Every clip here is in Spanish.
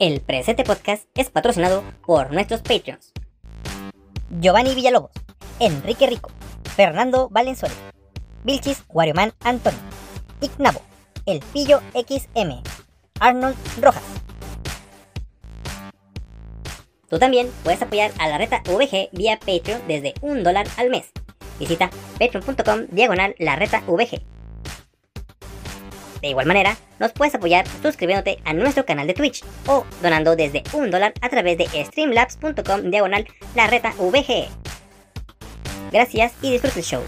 El presente podcast es patrocinado por nuestros Patreons. Giovanni Villalobos, Enrique Rico, Fernando Valenzuela, Vilchis Warioman Antonio, Ignabo, El Pillo XM, Arnold Rojas. Tú también puedes apoyar a la reta VG vía Patreon desde un dólar al mes. Visita patreon.com diagonal la reta VG. De igual manera, nos puedes apoyar suscribiéndote a nuestro canal de Twitch o donando desde un dólar a través de streamlabs.com diagonal la reta VG. Gracias y disfruta el show.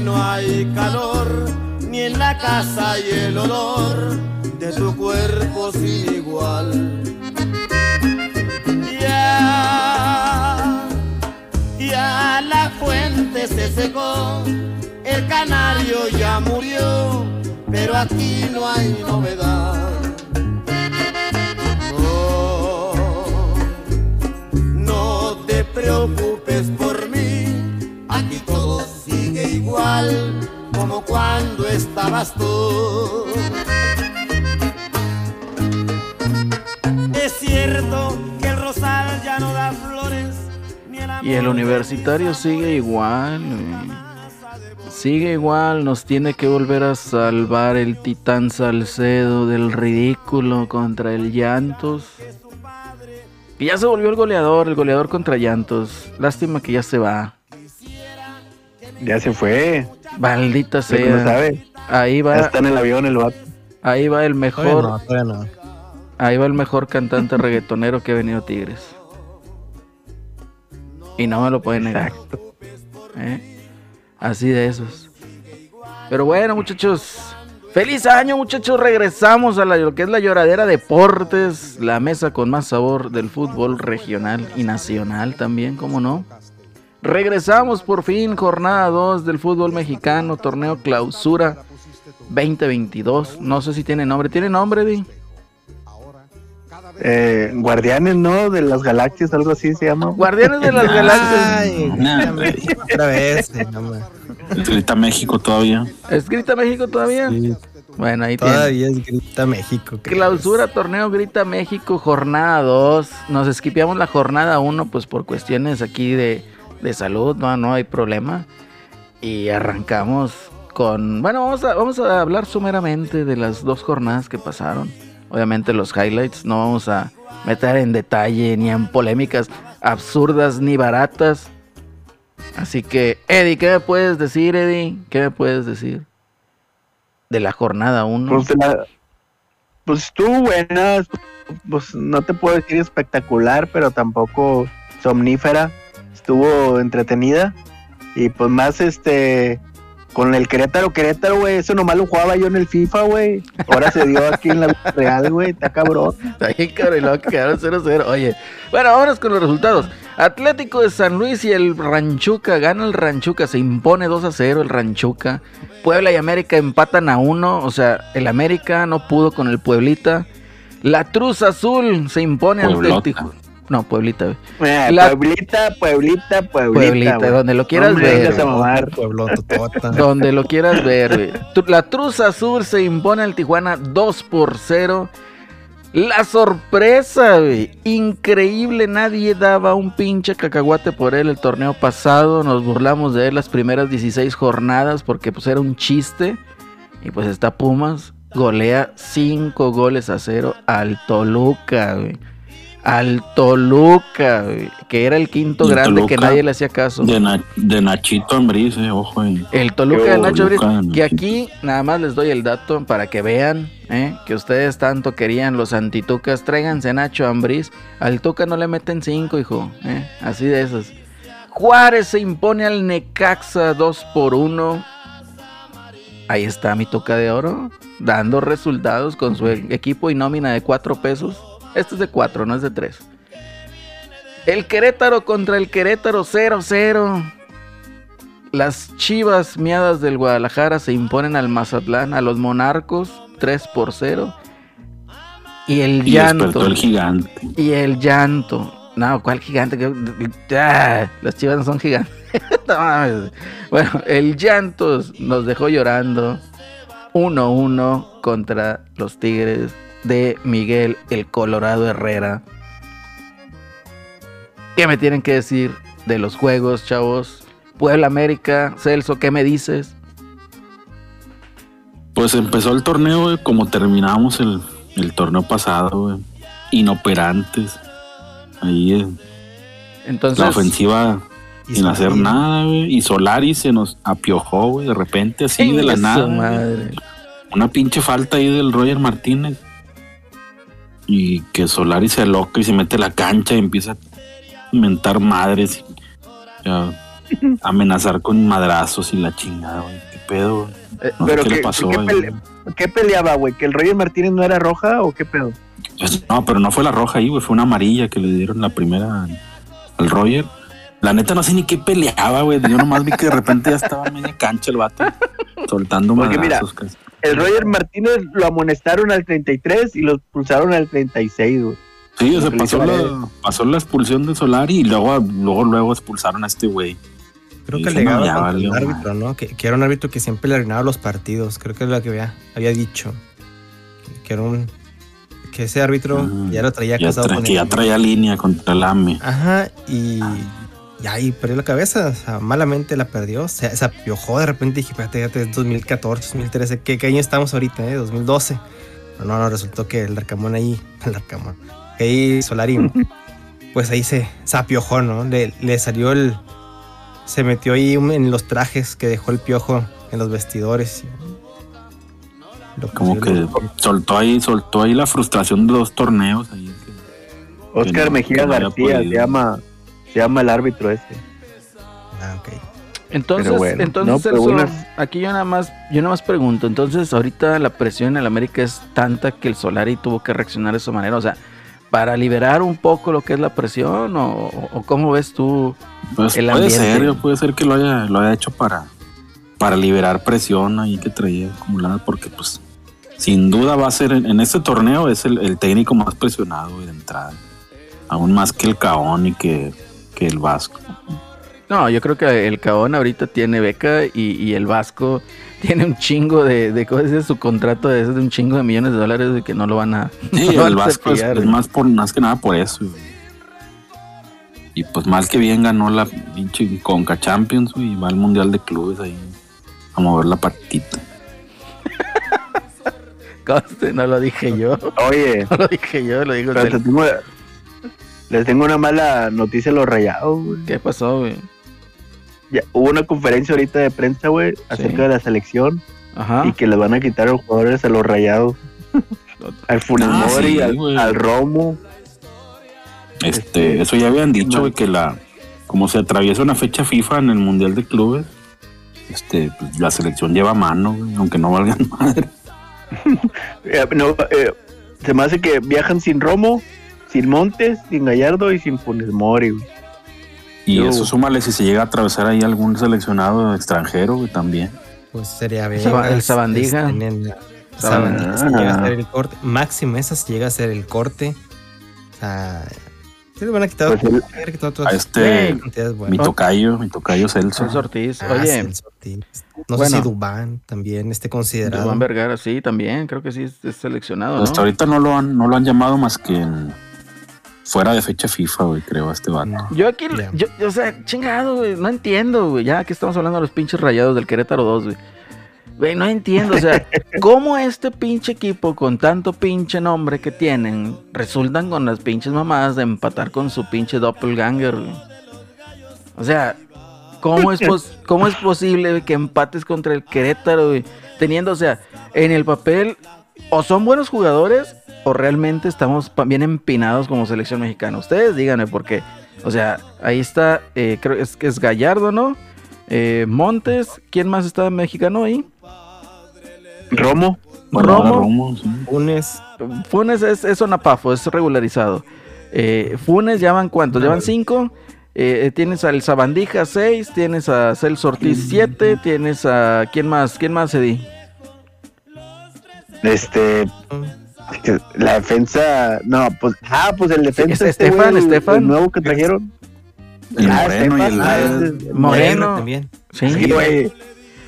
No hay calor ni en la casa y el olor de tu cuerpo sin igual. Ya ya la fuente se secó, el canario ya murió, pero aquí no hay novedad. No, no te preocupes cuando estabas tú. Es cierto que el rosal ya no da flores. ni el Y el universitario sigue igual, güey. Sigue igual, nos tiene que volver a salvar el titán Salcedo del ridículo contra el Llantos. Y ya se volvió el goleador, el goleador contra Llantos. Lástima que ya se va. Ya se fue. Maldita sea. sabe. Ahí Ya va, está en el avión el vato. ahí va el Todavía mejor, no, todavía no. ahí va el mejor cantante reggaetonero que ha venido Tigres. Y no me lo pueden negar. Exacto. ¿eh? Así de esos. Pero bueno, muchachos. Feliz año, muchachos. Regresamos a la- lo que es la lloradera deportes. La mesa con más sabor del fútbol regional y nacional también, como no. Regresamos por fin, jornada 2 del fútbol mexicano, torneo clausura 2022. No sé si tiene nombre. ¿Tiene nombre, Di? Eh, Guardianes, ¿no? De las galaxias, algo así se llama. Guardianes de las Galaxias. Ay, Nah, otra vez. no me- Grita México todavía. ¿Escrita México todavía? sí, Bueno, ahí tiene. todavía es Grita México. ¿qué Clausura torneo Grita México, jornada 2. Nos esquipeamos la jornada 1, pues por cuestiones aquí de, de salud, no, no hay problema. Y arrancamos con. Bueno, vamos a, vamos a hablar sumeramente de las dos jornadas que pasaron. Obviamente los highlights, no vamos a meter en detalle ni en polémicas absurdas ni baratas. Así que, Eddie, ¿qué me puedes decir, Eddie? ¿Qué me puedes decir? De la jornada 1. Pues, pues estuvo buena. Pues no te puedo decir espectacular, pero tampoco somnífera. Estuvo entretenida. Y pues más este. Con el Querétaro, Querétaro, güey. Eso nomás lo jugaba yo en el FIFA, güey. Ahora se dio aquí en la vida real, güey. Está cabrón. Está bien, cabrón, y luego que quedaron 0-0. Oye, bueno, vámonos con los resultados. Atlético de San Luis y el Ranchuca. Gana el Ranchuca, se impone 2-0 el Ranchuca. Puebla y América empatan a 1. O sea, el América no pudo con el Pueblita. La Cruz Azul se impone ante el Pueblota. Tijuana. No, Pueblita, güey. Mira, La- Pueblita, Pueblita, Pueblita. Pueblita, güey. donde lo quieras No me ver. mamar. Pueblo Totota. Donde lo quieras ver, güey. La Cruz Azul se impone al Tijuana 2 por 0. La sorpresa, güey. Increíble, nadie daba un pinche cacahuate por él el torneo pasado. Nos burlamos de él las primeras 16 jornadas porque pues era un chiste. Y pues está Pumas, golea 5 goles a 0 al Toluca, güey. Al Toluca, que era el quinto el grande que nadie le hacía caso. De, Na- de Nachito Ambriz, eh, ojo. El Toluca de Nacho Ambriz, que aquí nada más les doy el dato para que vean ¿eh? que ustedes tanto querían los antitucas. Tráiganse a Nacho Ambriz. Al Tuca no le meten cinco, hijo. ¿eh? Así de esas. Juárez se impone al Necaxa 2 por 1. Ahí está mi Tuca de oro. Dando resultados con su equipo y nómina de 4 pesos. Este es de 4, no es de 3. El Querétaro contra el Querétaro 0-0. Las chivas miadas del Guadalajara se imponen al Mazatlán, a los monarcos 3 por 0. Y el Y llanto. el gigante. Y el llanto. No, ¿cuál gigante? Ah, las chivas no son gigantes. Bueno, el llanto nos dejó llorando 1-1 contra los Tigres de Miguel el Colorado Herrera. ¿Qué me tienen que decir de los juegos, chavos? Puebla América, Celso, ¿qué me dices? Pues empezó el torneo, güey, como terminamos el, el torneo pasado, güey. Inoperantes. Ahí eh, Entonces, la ofensiva sin hacer nada, güey. Y Solari se nos apiojó, güey, de repente, así de la ¡Chingue su nada. madre. Una pinche falta ahí del Roger Martínez. Y que Solari se aloca y se mete a la cancha y empieza a mentar madres. Y a amenazar con madrazos y la chingada, güey. ¿Qué pedo, güey? Eh, No sé pero qué le ¿qué- pasó. qué pele-. ¿Qué peleaba, güey? ¿Que el Roger Martínez no era roja o qué pedo? No, pero no fue la roja ahí, güey. Fue una amarilla que le dieron la primera al, Roger. La neta no sé ni qué peleaba, güey. Yo nomás vi que de repente ya estaba en media cancha el vato. Soltando Porque mira, madrazos. casi. El Roger Martínez lo amonestaron al 33 y lo expulsaron al 36, güey. Sí, o sea, pasó la, pasó la expulsión de Solari y luego, luego, luego expulsaron a este güey. Creo Y que no, alegaba contra valió el árbitro, ¿no? Que, que era un árbitro que siempre le arruinaba los partidos. Creo que es lo que había, había dicho. Que, que era un. Que ese árbitro Ah, ya lo traía Ya, casado tra- con que ya traía línea contra el AME. Ajá, y. Y ahí perdió la cabeza, o sea, malamente la perdió, se, se apiojó de repente dije, espérate, es 2014, 2013, ¿qué, qué año estamos ahorita, eh? 2012. Pero no, no, resultó que el Arcamón ahí, el Arcamón, que ahí Solari, pues ahí se, se apiojó, ¿no? Le, le salió el, se metió ahí un- en los trajes que dejó el piojo en los vestidores. Lo Como que soltó ahí, soltó ahí la frustración de los torneos. Ahí, que- Oscar no- Mejía que no había García se llama, se llama el árbitro este. Ah, ok. Entonces, bueno, entonces no, aquí yo nada más, yo nada más pregunto, entonces ahorita la presión en el América es tanta que el Solari tuvo que reaccionar de esa manera, o sea, para liberar un poco lo que es la presión, o, o cómo ves tú, Pues El puede ambiente. ser, puede ser que lo haya, lo haya hecho para, para liberar presión ahí que traía acumulada, porque pues sin duda va a ser en, en este torneo es el, el técnico más presionado de entrada. Aún más que el Caón y que, que el Vasco. no, yo creo que el Caón ahorita tiene beca y, y el Vasco tiene un chingo de, de cosas de su contrato de, de un chingo de millones de dólares de que no lo van a, Sí, no el Vasco es, más por más que nada por eso. Y pues mal que bien ganó la pinche Conca Champions y va al Mundial de Clubes ahí a mover la patita. Conste, no lo dije yo, Oye, no lo dije yo, lo digo pero Celso. te tengo- les tengo una mala noticia a los rayados, güey. ¿Qué pasó, güey? Ya, hubo una conferencia ahorita de prensa, güey, acerca de la selección Ajá. y que les van a quitar a los jugadores a los rayados. al Funes Ah, sí, al, al Romo. Este, eso ya habían dicho güey, que la como se atraviesa una fecha FIFA en el Mundial de Clubes, este, pues, la selección lleva mano, güey, aunque no valgan madre. Eh, no, eh, se me hace que viajan sin Romo, sin Montes, sin Gallardo y sin Funes Mori, güey. Y Yo- eso súmale si se llega a atravesar ahí algún seleccionado extranjero, güey, también. Pues sería bien. Saba- el Sabandija. Sabandija se llega a ser el corte. Máximo, esa se llega a ser el corte. O sea, sí le van a quitar, Pues el- a quitar otras A este, cantidades mi buenas. tocayo, mi tocayo Celso. Celso Ortiz. Ah, Oye, Celso Ortiz. No Bueno. sé si Dubán también esté considerado. Juan Vergara, sí, también, creo que sí es, es seleccionado, ¿no? Hasta ahorita no lo han, no lo han llamado más que en- fuera de fecha FIFA, güey, creo, a este vato. No. Yo aquí, yo, o sea, chingado, güey, no entiendo, güey, ya que estamos hablando de los pinches rayados del Querétaro 2, güey. Güey, no entiendo, o sea, ¿cómo este pinche equipo con tanto pinche nombre que tienen resultan con las pinches mamadas de empatar con su pinche doppelganger? güey? O sea, ¿cómo es, pos- ¿cómo es posible güey, que empates contra el Querétaro, güey? Teniendo, o sea, en el papel, o son buenos jugadores, o realmente estamos bien empinados como selección mexicana. Ustedes díganme, porque, o sea, ahí está, eh, creo que es, que es Gallardo, ¿no? Eh, Montes, ¿quién más está mexicano ahí? Romo. Romo. Romo, sí. Funes, Funes es, es Onapafo, es regularizado. Eh, Funes llevan cuántos, llevan cinco. Eh, tienes al Sabandija 6, tienes a Celso Ortiz 7, tienes a. ¿Quién más? ¿Quién más, Eddie? Este. La defensa. No, pues. Ah, pues el defensa. es- este, Estefan, el- Estefan. El nuevo que trajeron. El Ah, Moreno y Estefan, el ah, ese- Moreno. también. Sí. Sí, güey.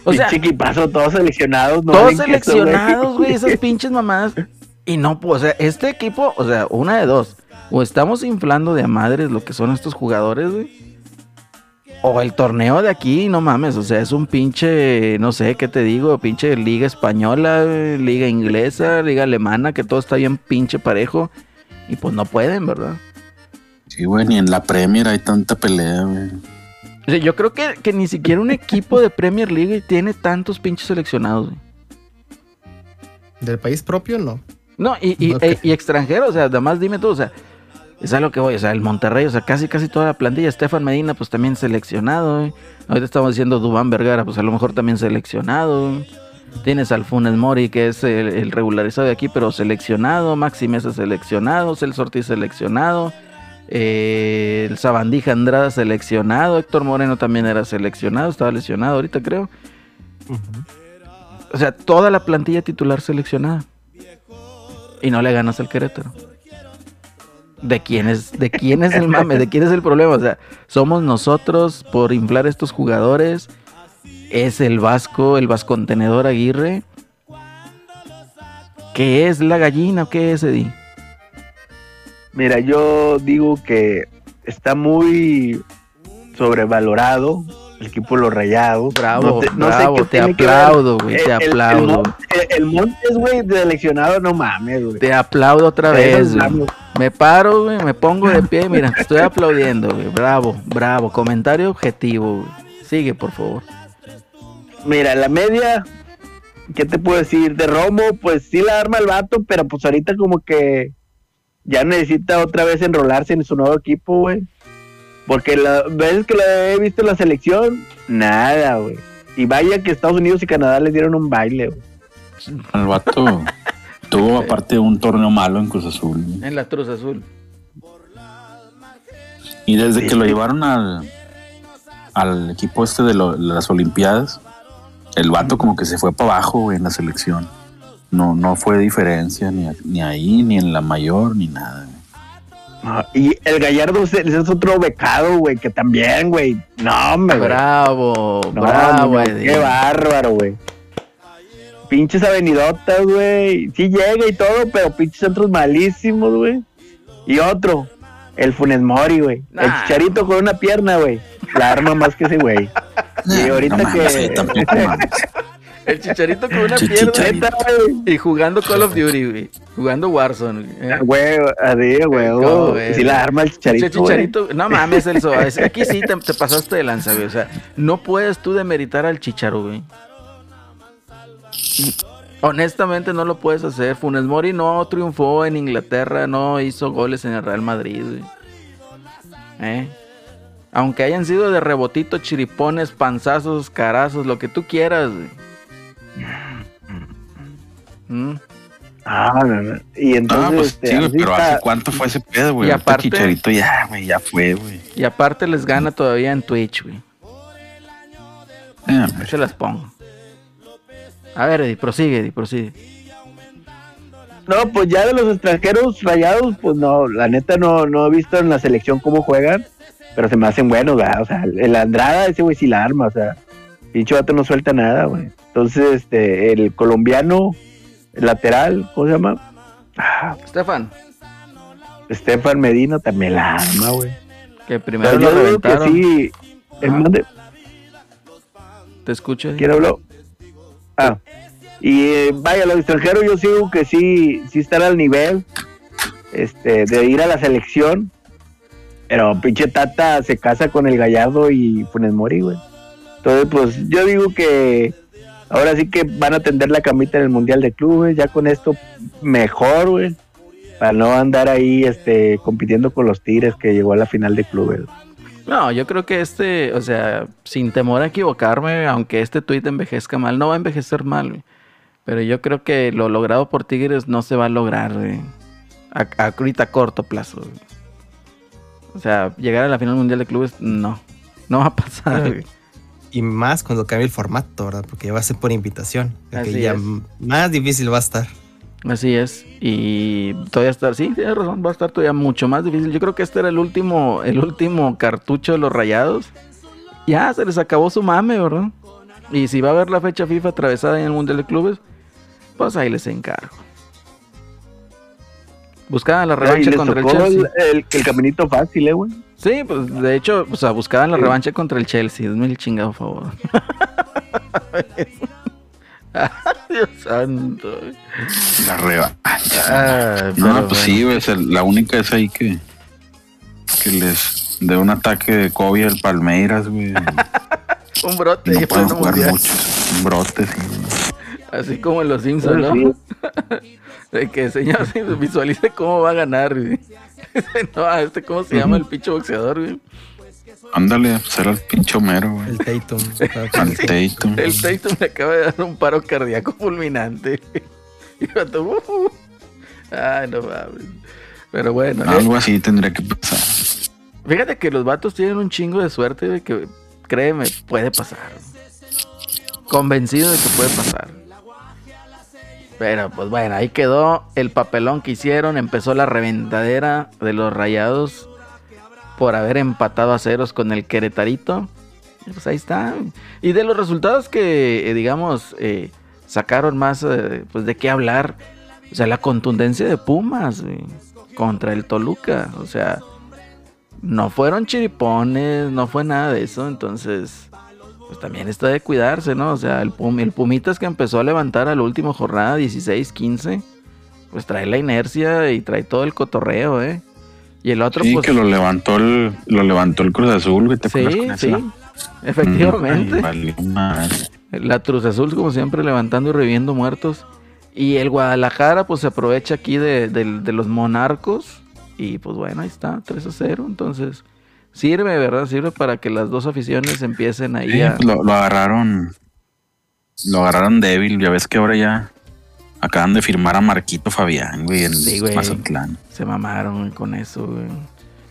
O sea, Pinche equipazo, todos seleccionados. no todos seleccionados, güey, esas pinches mamadas. Y no, pues, o sea, este equipo, o sea, una de dos. O estamos inflando de a madres lo que son estos jugadores, güey. O el torneo de aquí, no mames, o sea, es un pinche, no sé, ¿qué te digo? Pinche liga española, liga inglesa, liga alemana, que todo está bien pinche parejo. Y pues no pueden, ¿verdad? Sí, güey, ni en la Premier hay tanta pelea, güey. O sea, yo creo que, que ni siquiera un equipo de Premier League tiene tantos pinches seleccionados, güey. Del país propio, no. No, y, y, e- y extranjero, o sea, además dime tú, o sea, es a lo que voy, o sea, el Monterrey, o sea, casi casi toda la plantilla, Estefan Medina, pues también seleccionado. Ahorita estamos diciendo Dubán Vergara, pues a lo mejor también seleccionado. Tienes al Funes Mori, que es el, el regularizado de aquí, pero seleccionado, Maxi Mesa seleccionado, Celso Ortiz seleccionado, eh, el Sabandija Andrada seleccionado, Héctor Moreno también era seleccionado, estaba lesionado ahorita creo. O sea, toda la plantilla titular seleccionada. Y no le ganas al Querétaro. ¿De quién es, de quién es el mame? ¿De quién es el problema? O sea, somos nosotros por inflar estos jugadores. Es el Vasco, el Vascontenedor Aguirre. ¿Qué es la gallina o qué es Eddie? Mira, yo digo que está muy sobrevalorado el equipo los rayados. Bravo, No te- no sé bravo, qué te aplaudo, güey, te El- aplaudo. El, el- Montes, güey, de seleccionado, no mames, güey. Te aplaudo otra vez, güey. Me paro, güey, me pongo de pie, mira, estoy aplaudiendo, güey. Bravo, bravo. Comentario objetivo, güey. Sigue, por favor. Mira, la media, ¿qué te puedo decir? De Romo, pues sí la arma el vato, pero pues ahorita como que ya necesita otra vez enrolarse en su nuevo equipo, güey. Porque las veces que lo he visto en la selección, nada, güey. Y vaya que Estados Unidos y Canadá les dieron un baile, güey. El vato tuvo aparte un torneo malo en Cruz Azul. güey. En la Cruz Azul. Y desde Sí. que lo llevaron al, al equipo este de, lo- de las Olimpiadas, el vato como que se fue para abajo, güey, en la selección. No, no fue diferencia ni, ni ahí, ni en la mayor, ni nada. Güey. Ah, Y el Gallardo es es otro becado, güey, que también, güey. No, me Bravo, No, bravo, Eddie. qué bárbaro, güey. Pinches avenidotas, güey. Sí llega y todo, pero pinches centros malísimos, güey. Y otro, el Funes Mori, güey. El chicharito con una pierna, güey. La arma más que ese güey. Y ahorita no que- tampoco. El chicharito con una pierna y jugando Call of Duty, güey. Jugando Warzone, güey. ¿eh? Güey, así, güey. ¿Cómo oh? Sí la arma el chicharito, güey. no mames, Celso. es- Aquí sí te, te pasaste de lanza, güey. O sea, no puedes tú demeritar al chicharo, güey. Honestamente no lo puedes hacer. Funes Mori no triunfó en Inglaterra, no hizo goles en el Real Madrid, güey. ¿Eh? Aunque hayan sido de rebotito, chiripones, panzazos, carazos, lo que tú quieras, güey. ¿Mm? Ah, no, no. Y entonces, Ah, pues este, sí, pero está- ¿hace cuánto fue ese pedo, güey? Y aparte- Chicharito ya, güey, ya fue, güey. Y aparte les gana todavía en Twitch, güey. Yo se las pongo. A ver, Eddie, prosigue, Eddie, prosigue. No, pues ya de los extranjeros rayados, pues no, la neta no, no he visto en la selección cómo juegan, pero se me hacen buenos, ¿verdad? O sea, el Andrada, ese güey sí la arma, o sea, pinche vato no suelta nada, güey. Entonces, este, el colombiano, el lateral, ¿cómo se llama? Ah, Estefan, Estefan Medina también la arma, güey. que primero Pero lo que sí, el Ajá. mande, Te escucho, Eddie. ¿quién habló? Ah, y eh, vaya, los extranjeros yo sigo que sí, sí están al nivel este, de ir a la selección. Pero pinche Tata se casa con el Gallardo y Funes Mori, güey. Entonces, pues yo digo que ahora sí que van a tender la camita en el Mundial de Clubes. Ya con esto mejor, güey. Para no andar ahí este, compitiendo con los Tigres que llegó a la final de clubes. No, yo creo que este, o sea, sin temor a equivocarme, aunque este tuit envejezca mal, no va a envejecer mal, güey. Pero yo creo que lo logrado por Tigres no se va a lograr, güey. A, a- ahorita a corto plazo. güey. O sea, llegar a la final mundial de clubes, no. No va a pasar, güey. Y más cuando cambie el formato, ¿verdad? Porque ya va a ser por invitación. Así Que ya es. más difícil va a estar. Así es. Y todavía está, sí, tienes razón, va a estar todavía mucho más difícil. Yo creo que este era el último, el último cartucho de los rayados. Ya se les acabó su mame, ¿verdad? Y si va a haber la fecha FIFA atravesada en el Mundial de Clubes, pues ahí les encargo. Buscaban la revancha contra el Chelsea. el, el- el caminito fácil, eh, güey. Sí, pues de hecho, o sea, buscaban la Sí. revancha contra el Chelsea. Hazme el chingado favor. Dios santo. La revancha. Ay, No, pues bueno. sí, güey, es el- la única es ahí que, que les dé un ataque de COVID al Palmeiras, güey. Un brote. Y y no pueden jugar mundial. mucho. Un brote, sí. Así como en los Simpsons, ¿no? Sí. De que señor se visualice cómo va a ganar, güey. No, a este, ¿cómo se llama el pinche boxeador, güey? Ándale, era el pinche Homero, güey. El Tatum. Al Tatum. El Tatum le acaba de dar un paro cardíaco fulminante. Y el vato, "Uh". Ay, no mames. Pero bueno, eh, Algo así tendría que pasar. fíjate que los vatos tienen un chingo de suerte de que, créeme, puede pasar. Convencido de que puede pasar. Pero pues bueno, ahí quedó el papelón que hicieron. Empezó la reventadera de los rayados por haber empatado a ceros con el Queretarito. Pues ahí está. Y de los resultados que, eh, digamos, eh, sacaron más, eh, pues de qué hablar. O sea, la contundencia de Pumas contra el Toluca. O sea, no fueron chiripones, no fue nada de eso. Entonces, pues también está de cuidarse, ¿no? O sea, el, Pum- el Pumitas que empezó a levantar a la última jornada, 16-15, pues trae la inercia y trae todo el cotorreo, ¿eh? Y el otro, Sí, pues. que lo levantó el, lo levantó el Cruz Azul, güey. ¿Te Sí, con sí. eso? Efectivamente. Ay, madre. La Cruz Azul, como siempre, levantando y reviviendo muertos. Y el Guadalajara, pues se aprovecha aquí de, del- de los monarcos. Y pues bueno, ahí está, 3 a 0. Entonces, sirve, ¿verdad? Sirve para que las dos aficiones empiecen ahí Sí, a. lo, lo agarraron. Lo agarraron débil. Ya ves que ahora ya acaban de firmar a Marquito Fabián, güey, en Sí, güey. Mazatlán. Se mamaron con eso, güey.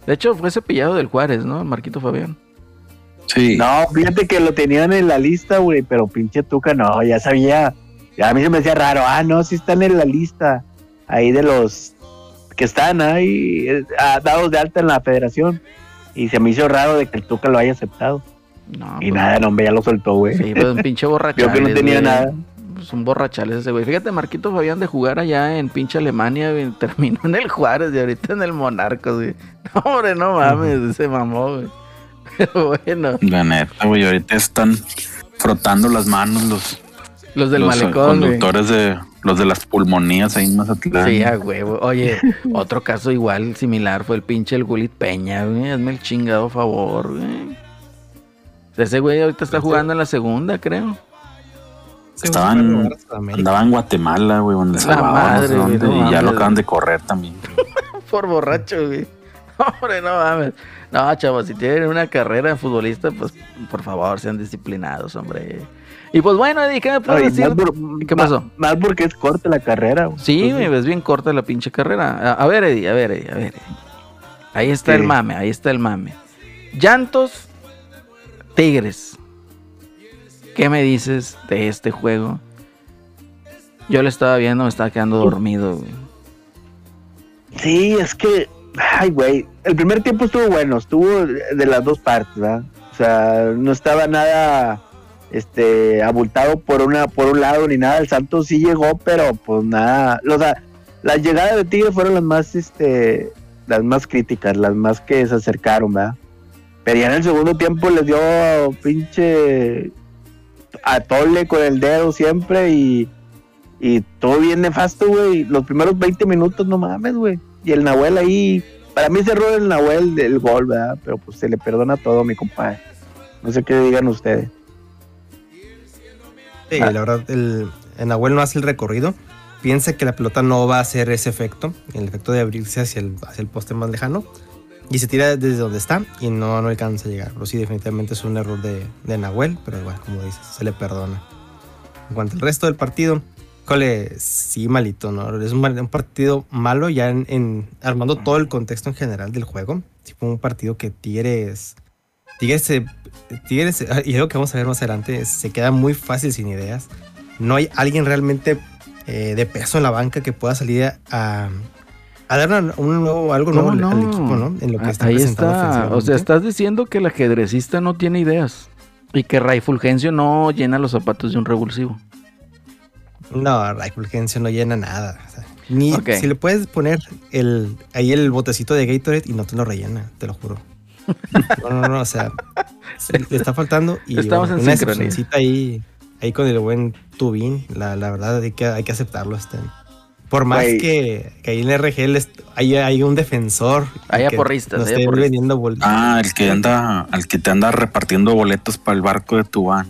De hecho, fue cepillado del Juárez, ¿no? Marquito Fabián. Sí. No, fíjate que lo tenían en la lista, güey, pero pinche Tuca no, ya sabía. A mí se me hacía raro, ah, no, sí están en la lista ahí de los que están ahí eh, dados de alta en la federación. Y se me hizo raro de que el Tuca lo haya aceptado. No, y pues, nada, no, hombre, ya lo soltó, güey. Sí, pues un pinche borrachales. Yo que no tenía güey. nada. Pues un borrachales ese güey. Fíjate, Marquito Fabián de jugar allá en pinche Alemania, güey, terminó en el Juárez y ahorita en el Monarcos, güey. No, hombre, no mames, se mamó, güey. Pero bueno, La neta, güey. Ahorita están frotando las manos los, los del los malecón, güey. conductores de los de las pulmonías ahí en Mazatlán. Sí, a huevo. Oye, otro caso igual, similar, fue el pinche el Gulit Peña, güey. Hazme el chingado favor, güey. Ese güey ahorita está jugando en la segunda, creo. Estaban- Andaba en Guatemala, güey, donde La Salvador, no sé madre, güey, dónde, no y ya lo acaban de correr también. Por borracho, güey. Hombre, no mames. No, chavos, si tienen una carrera de futbolista, pues por favor sean disciplinados, hombre. Y pues bueno, Eddie, ¿qué me puedes decir? por- ¿Qué pasó? Más porque es corta la carrera. güey. Sí, Entonces, güey, es bien corta la pinche carrera. A, a ver, Eddie, a ver, Eddie, a ver. Eddie. Ahí está el mame, ahí está el mame. Llantos, Tigres. ¿Qué me dices de este juego? Yo lo estaba viendo, me estaba quedando dormido, güey. Sí, es que, ay, güey, el primer tiempo estuvo bueno, estuvo de las dos partes, ¿verdad? O sea, no estaba nada, este, abultado por una, por un lado ni nada. El Santos sí llegó, pero pues nada, o sea, las llegadas de Tigres fueron las más, este, las más críticas, las más que se acercaron, ¿verdad? Pero ya en el segundo tiempo les dio pinche a tole con el dedo siempre y, y todo bien nefasto, güey. Los primeros 20 minutos, no mames, güey. Y el Nahuel ahí, para mí cerró el Nahuel del gol, ¿verdad? Pero pues se le perdona todo, mi compadre. No sé qué digan ustedes. Sí, Ah. la verdad, el, el Nahuel no hace el recorrido. Piensa que la pelota no va a hacer ese efecto, el efecto de abrirse hacia el, hacia el poste más lejano. Y se tira desde donde está y no, no alcanza a llegar. Pero sí, definitivamente es un error de, de Nahuel, pero bueno, como dices, se le perdona. En cuanto al resto del partido, Cole, sí, malito, ¿no? Es un, un partido malo ya en, en- armando todo el contexto en general del juego. Fue un partido que Tigres. Tigres, se- Tigres, y algo que vamos a ver más adelante, se queda muy fácil sin ideas. No hay alguien realmente eh, de peso en la banca que pueda salir a, a dar una- un nuevo, algo nuevo ¿Cómo al, al no? equipo, ¿no? En lo que Ah, está Ahí está. O sea, estás diciendo que el ajedrecista no tiene ideas. Y que Ray Fulgencio no llena los zapatos de un revulsivo. No, Ray Fulgencio no llena nada. o sea, ni si le puedes poner el, ahí el botecito de Gatorade y no te lo rellena, te lo juro. No, no, no, o sea, le está faltando y Estamos en una sincronía. ahí, ahí con el buen Tubín, la, la verdad hay que, hay que aceptarlo. Este. Por más que, que ahí en el RGL hay, hay un defensor. Hay aporristas, hay aporristas. vendiendo Ah, el que anda, al que te anda repartiendo boletos para el barco de Tubán.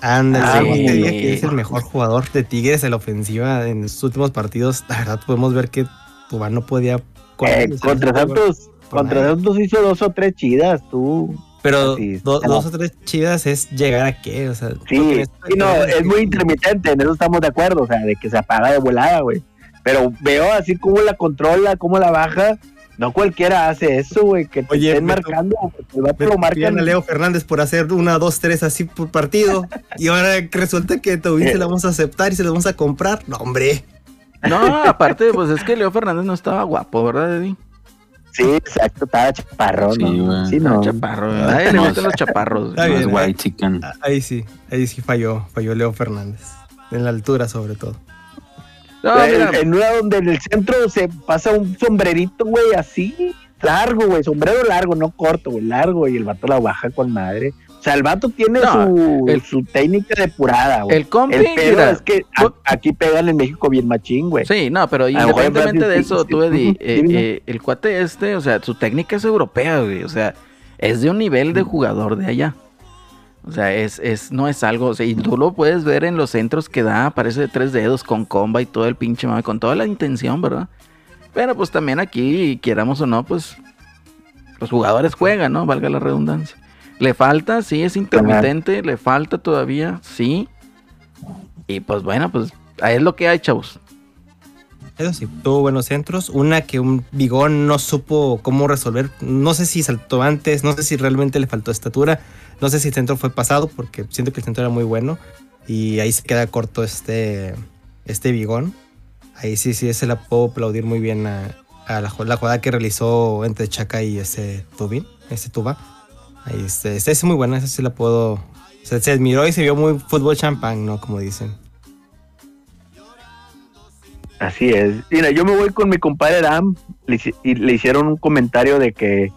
Ándale, Ah, sí, sí. te diría que es el mejor jugador de Tigres en la ofensiva en sus últimos partidos. La verdad, podemos ver que Tubán no podía. Eh, contra Santos, contra. Santos hizo dos o tres chidas, tú. Pero Sí, do- no. dos o tres chidas es llegar a qué, o sea. Sí, sí, no, es muy intermitente, en eso estamos de acuerdo, o sea, de que se apaga de volada, güey. Pero veo así cómo la controla, cómo la baja. No cualquiera hace eso, güey, que te Oye, estén me marcando, vato Me lo marcan a Leo Fernández por hacer una, dos, tres así por partido. y ahora resulta que Tobin se la vamos a aceptar y se la vamos a comprar. No, hombre. No, aparte, pues es que Leo Fernández no estaba guapo, ¿verdad, Eddie? Sí, exacto, estaba chaparrón, Sí, ¿no? güey. Sí, no. Chaparro. A nadie le gustan los chaparros. Está bien, es white chicken. Ah, Ahí sí, ahí sí falló, falló Leo Fernández. En la altura sobre todo. No, mira, en una donde en el centro se pasa un sombrerito, güey, así, largo, güey, sombrero largo, no corto, güey, largo, y el vato la baja con madre. O sea, el vato tiene No, su, el- su técnica depurada, güey. el compi, El pedo mira, es que a- aquí pegan en México bien machín, güey. Sí, no, pero independientemente de eso, tú, Eddie, eh, eh, el cuate este, o sea, su técnica es europea, güey, o sea, es de un nivel de jugador de allá. O sea, es, es, no es algo, o sea, y tú lo puedes ver en los centros que da, parece de tres dedos, con comba y todo el pinche mame, con toda la intención, ¿verdad? Pero pues también aquí, quieramos o no, pues los jugadores juegan, ¿no? Valga la redundancia. Le falta, sí, es intermitente, le falta todavía, sí. Y pues bueno, pues ahí es lo que hay, chavos. Eso sí, tuvo buenos centros. Una que un Bigón no supo cómo resolver. No sé si saltó antes, no sé si realmente le faltó estatura. No sé si el centro fue pasado, porque siento que el centro era muy bueno. Y ahí se queda corto este, este Bigón. Ahí sí, sí, se la puedo aplaudir muy bien a, a la, la jugada que realizó entre Chaca y ese Tubin, ese Tuba. Ahí este, esta es muy buena, esa sí la puedo. Se, admiró y se vio muy fútbol champán, ¿no? Como dicen. Así es. Mira, yo me voy con mi compadre Dam y le hicieron un comentario de que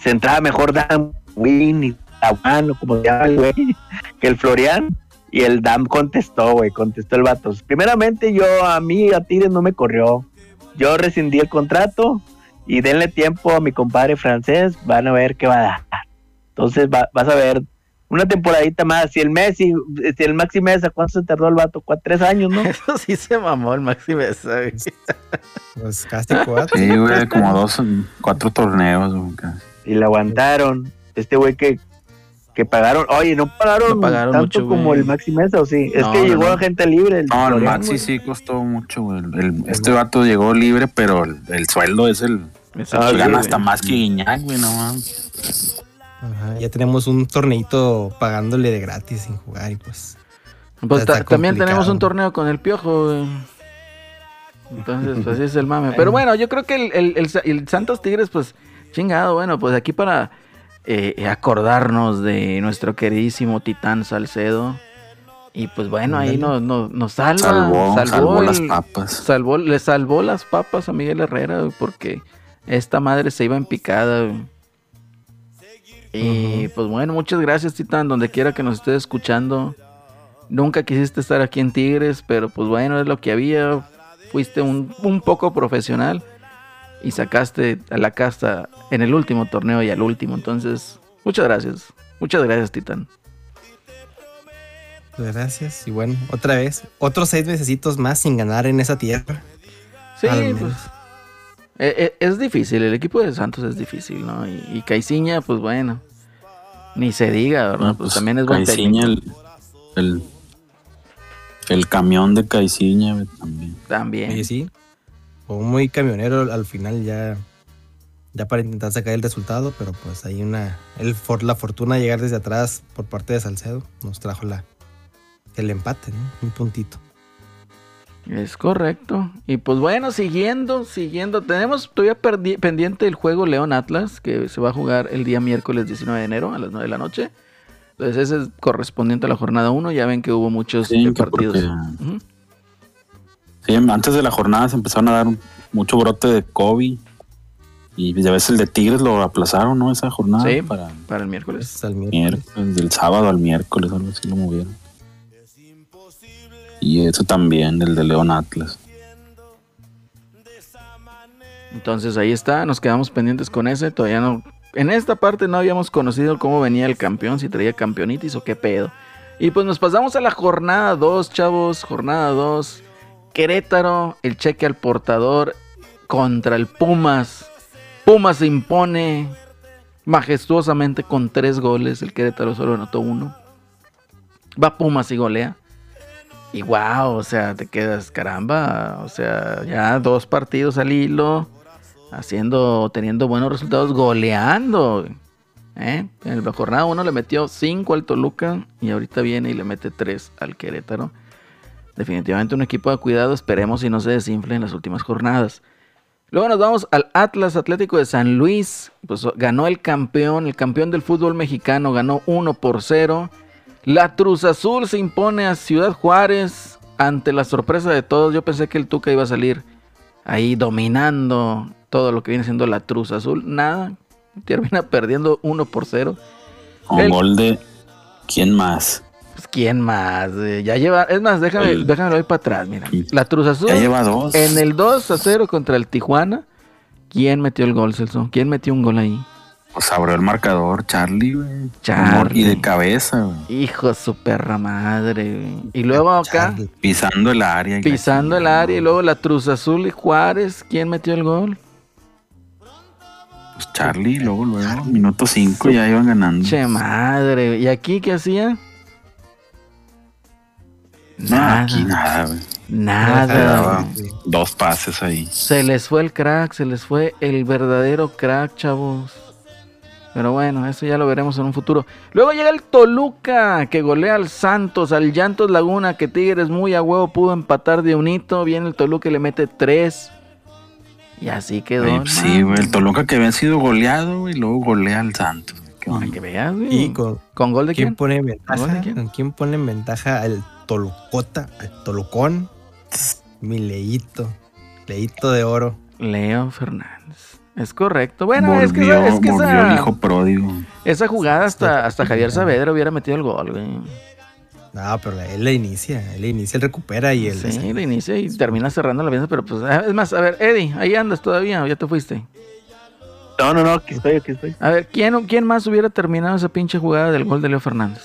se entraba mejor Dam Win y Tawan, o como se llama el güey, que el Florian. Y el Dam contestó, güey, contestó el vato. Primeramente, yo a mí, a Tigres no me corrió. Yo rescindí el contrato y denle tiempo a mi compadre francés, van a ver qué va a dar. Entonces va- vas a ver una temporadita más. Si el Messi, si el Maxi Mesa, ¿cuánto se tardó el vato? Cuatro, tres años, ¿no? Eso sí se mamó el Maxi Mesa, güey. Pues casi cuatro. Sí, güey, como dos, cuatro torneos. güey, casi. y la aguantaron. Este güey que, que pagaron, oye, no pagaron, No pagaron tanto mucho, como güey. el Maxi Mesa, ¿o sí? Es No, que no, llegó gente libre. El No, el Maxi güey. sí costó mucho, güey. El- este vato llegó libre, pero el, el sueldo es el. Ah, gana hasta más que Guiñac, güey, no mames. Ajá, ya tenemos un torneito pagándole de gratis sin jugar y pues. Pues ta- también tenemos un torneo con el piojo, güey. Entonces, pues así es el mame. Pero bueno, yo creo que el, el- el Sa- el Santos Tigres, pues, chingado, bueno, pues aquí para eh, acordarnos de nuestro queridísimo Titán Salcedo. Y pues bueno, ahí nos, nos, nos salva. Salvó, salvó el- las papas. salvó- le salvó las papas a Miguel Herrera, güey, porque esta madre se iba en picada. güey. Y pues bueno, muchas gracias, Titán, donde quiera que nos estés escuchando. Nunca quisiste estar aquí en Tigres, pero pues bueno, es lo que había. Fuiste un, un poco profesional y sacaste a la casta en el último torneo y al último. Entonces, muchas gracias. Muchas gracias, Titán. Gracias. Y bueno, otra vez, otros seis mesecitos más sin ganar en esa tierra. Sí, pues. Eh, eh, es difícil, el equipo de Santos es difícil, ¿no? Y, y Caiciña, pues bueno. Ni se diga, ¿verdad? No, pues, también es buen Caiciña, técnico. el, el, el camión de Caiciña también. También. Oye, sí. O muy camionero al final ya, ya para intentar sacar el resultado, pero pues hay una. El, for- la fortuna de llegar desde atrás por parte de Salcedo nos trajo la, el empate, ¿no? Un puntito. Es correcto. Y pues bueno, siguiendo, siguiendo. Tenemos todavía pendiente el juego León Atlas, que se va a jugar el día miércoles 19 de enero a las 9 de la noche. Entonces ese es correspondiente a la jornada 1. Ya ven que hubo muchos Sí, partidos. porque-. Sí, antes de la jornada se empezaron a dar mucho brote de COVID. Y ya ves el de Tigres lo aplazaron, ¿no? Esa jornada Sí. para Para el miércoles. Es al miércoles. miércoles, del sábado al miércoles, algo así lo movieron. Y eso también, el de León Atlas. Entonces ahí está, nos quedamos pendientes con ese. Todavía no. En esta parte no habíamos conocido cómo venía el campeón, si traía campeonitis o qué pedo. Y pues nos pasamos a la jornada 2, chavos. Jornada 2. Querétaro, el cheque al portador contra el Pumas. Pumas se impone majestuosamente con tres goles. El Querétaro solo anotó uno. Va Pumas y golea. Y wow, o sea, te quedas caramba. O sea, ya dos partidos al hilo. Haciendo, teniendo buenos resultados, goleando. ¿eh? En la jornada 1 le metió 5 al Toluca. Y ahorita viene y le mete 3 al Querétaro. Definitivamente un equipo de cuidado. Esperemos y no se desinfle en las últimas jornadas. Luego nos vamos al Atlas Atlético de San Luis. Pues ganó el campeón, el campeón del fútbol mexicano. Ganó 1 por 0. La Cruz Azul se impone a Ciudad Juárez ante la sorpresa de todos. Yo pensé que el Tuca iba a salir ahí dominando todo lo que viene siendo la Cruz Azul. Nada, termina perdiendo 1 por 0. Con El- gol de. ¿Quién más? Pues quién más, Eh, ya lleva, es más, déjame, El- déjame lo voy para atrás, mira. La Cruz Azul Ya lleva dos. en el 2 a 0 contra el Tijuana. ¿Quién metió el gol, Celso? ¿Quién metió un gol ahí? Pues abrió el marcador, Charlie, güey. Charlie. Y de cabeza, güey. Hijo de su perra madre. güey. Y luego acá, Charlie. Pisando el área. pisando el área. Y ¿no? luego la Cruz Azul y Juárez. ¿Quién metió el gol? Pues Charlie, luego, luego. Minuto 5 ya iban ganando. Che madre. ¿Y aquí qué hacía? No, aquí nada, güey. Nada. Güey. dos pases ahí. Se les fue el crack, se les fue el verdadero crack, chavos. Pero bueno, eso ya lo veremos en un futuro. Luego llega el Toluca, que golea al Santos, al Llantos Laguna, que Tigres muy a huevo pudo empatar de un hito. Viene el Toluca y le mete tres. Y así quedó. Güey, pues sí, güey. El Toluca que había sido goleado, güey. Luego golea al Santos. Para que veas, güey. Y con, ¿Con gol de ¿Quién quién? pone en ¿Gol de ventaja? quién? ¿Con quién pone en ventaja al Tolucota, al Tolucón? Mi leíto, leíto de oro. Leo Fernández. Es correcto. Bueno, es que, esa, es que volvió esa, el hijo pródigo. esa jugada hasta, hasta Javier Saavedra hubiera metido el gol, güey. No, pero él la inicia, él la inicia, él recupera y él. Sí, le inicia y termina cerrando la pieza, pero pues, ah, es más, a ver, Eddie, ahí andas todavía, o ya te fuiste. No, no, no, aquí estoy, aquí estoy. A ver, ¿quién, ¿quién más hubiera terminado esa pinche jugada del gol de Leo Fernández?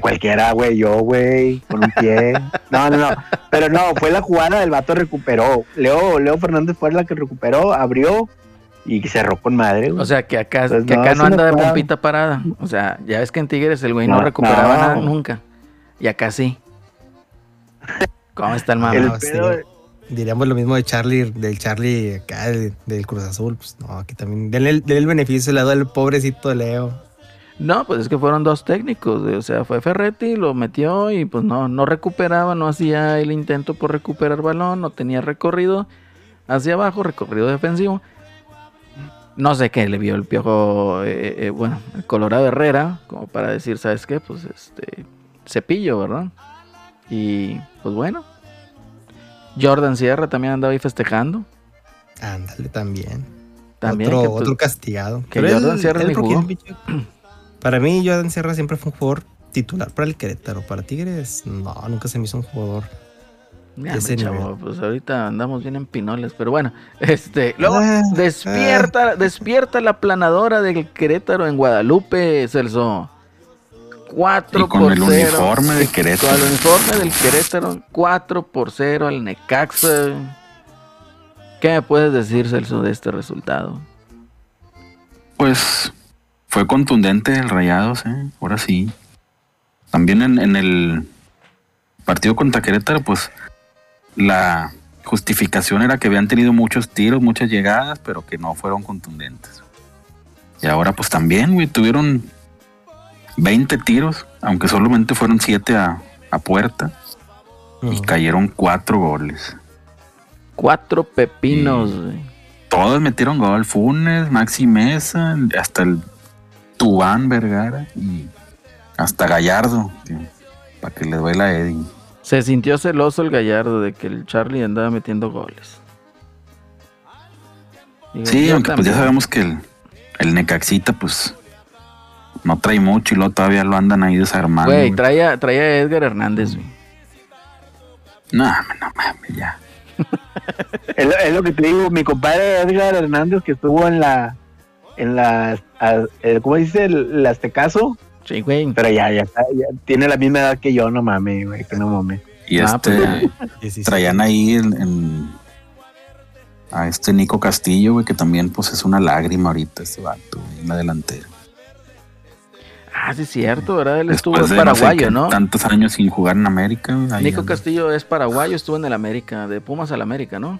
Cualquiera, güey, yo, güey, con un pie. No, no, no. Pero no, fue la jugada, el vato recuperó. Leo, Leo Fernández fue la que recuperó, abrió y cerró con madre, güey. O sea, que acá, Pues que no, acá no anda de pompita parada. O sea, ya ves que en Tigres el güey no, No, recuperaba no. nada nunca. Y acá sí. ¿Cómo está el mame? el sí. pedo, Diríamos lo mismo de Charlie, del Charlie acá, del, del Cruz Azul. Pues no, aquí también. Denle el, denle el beneficio, le da el pobrecito Leo. No, pues es que fueron dos técnicos. O sea, fue Ferretti, lo metió y pues no, no recuperaba, no hacía el intento por recuperar balón, no tenía recorrido hacia abajo, recorrido defensivo. No sé qué le vio el piojo, eh, eh, bueno, el Colorado Herrera, como para decir, ¿sabes qué? Pues este, cepillo, ¿verdad? Y pues bueno. Jordan Sierra también andaba ahí festejando. Ándale también. También. otro, que, pues, otro castigado. que Pero Jordan Sierra ni jugó. Para mí, Jordan Sierra siempre fue un jugador titular para el Querétaro. Para Tigres, no, nunca se me hizo un jugador. Ya, Ese chavo, nivel. pues ahorita andamos bien en pinoles, pero bueno, este, luego Ah, despierta, despierta la planadora del Querétaro en Guadalupe, Celso. 4 Y con por el 0. uniforme de Querétaro. Con el uniforme del Querétaro, 4 por 0 al Necaxa. ¿Qué me puedes decir, Celso, de este resultado? Pues fue contundente el Rayados, ¿eh? ahora sí. También en, en el partido contra Querétaro, pues la justificación era que habían tenido muchos tiros, muchas llegadas, pero que no fueron contundentes. Y ahora pues también, güey, tuvieron 20 tiros, aunque solamente fueron 7 a, a puerta, y cayeron 4 goles. Cuatro pepinos, Sí. güey. Todos metieron gol, Funes, Maxi Mesa, hasta el Tubán Vergara y hasta Gallardo, para que le duela a Eddie. Se sintió celoso el Gallardo de que el Charlie andaba metiendo goles. Sí, aunque pues ya sabemos que el, el Necaxita pues no trae mucho y luego todavía lo andan ahí desarmando. Güey, traía, traía a Edgar Hernández, güey. No, no mames, ya. Es, lo- es lo que te digo, mi compadre Edgar Hernández que estuvo en la, en la, a- ¿cómo dice? El, el Aztecaso, Sí, güey. pero ya, ya, está, ya tiene la misma edad que yo, no mames, güey, que no mames. Y Ah, este pues, Sí, sí, sí. traían ahí a este Nico Castillo, güey, que también pues es una lágrima ahorita este vato, güey, en la delantera. Ah, sí, es cierto, ¿verdad? Él estuvo Después en de no sé paraguayo, ¿no? Tantos años sin jugar en América. Nico anda. Castillo es paraguayo, estuvo en el América, de Pumas al América, ¿no?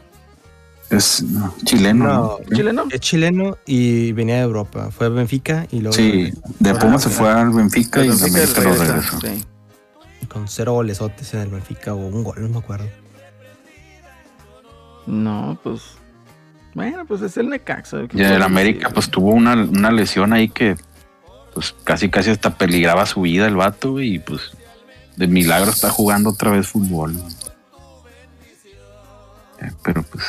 Es no, chileno. No, ¿no? ¿Chileno? Es chileno y venía de Europa. Fue a Benfica y luego Sí, de Ah, Pumas se fue al Benfica y que América lo regresó. sí. con cero golesotes en el Benfica o un gol, no me acuerdo. No, pues. Bueno, pues es el Necaxa. ¿qué Y el América decir? pues tuvo una, una lesión ahí que pues casi casi hasta peligraba su vida el vato y pues de milagro está jugando otra vez fútbol. Eh, pero pues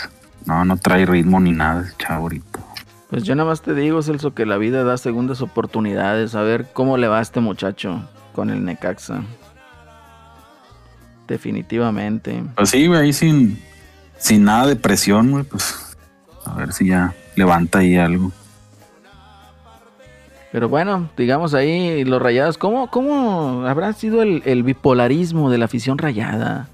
no, no trae ritmo ni nada ese chavo ahorita. Pues yo nada más te digo, Celso, que la vida da segundas oportunidades. A ver cómo le va a este muchacho con el Necaxa. Definitivamente. Pues sí, güey, ahí sin, sin nada de presión, güey, pues a ver si ya levanta ahí algo. Pero bueno, digamos ahí los rayados, ¿cómo, cómo habrá sido el, el bipolarismo de la afición rayada?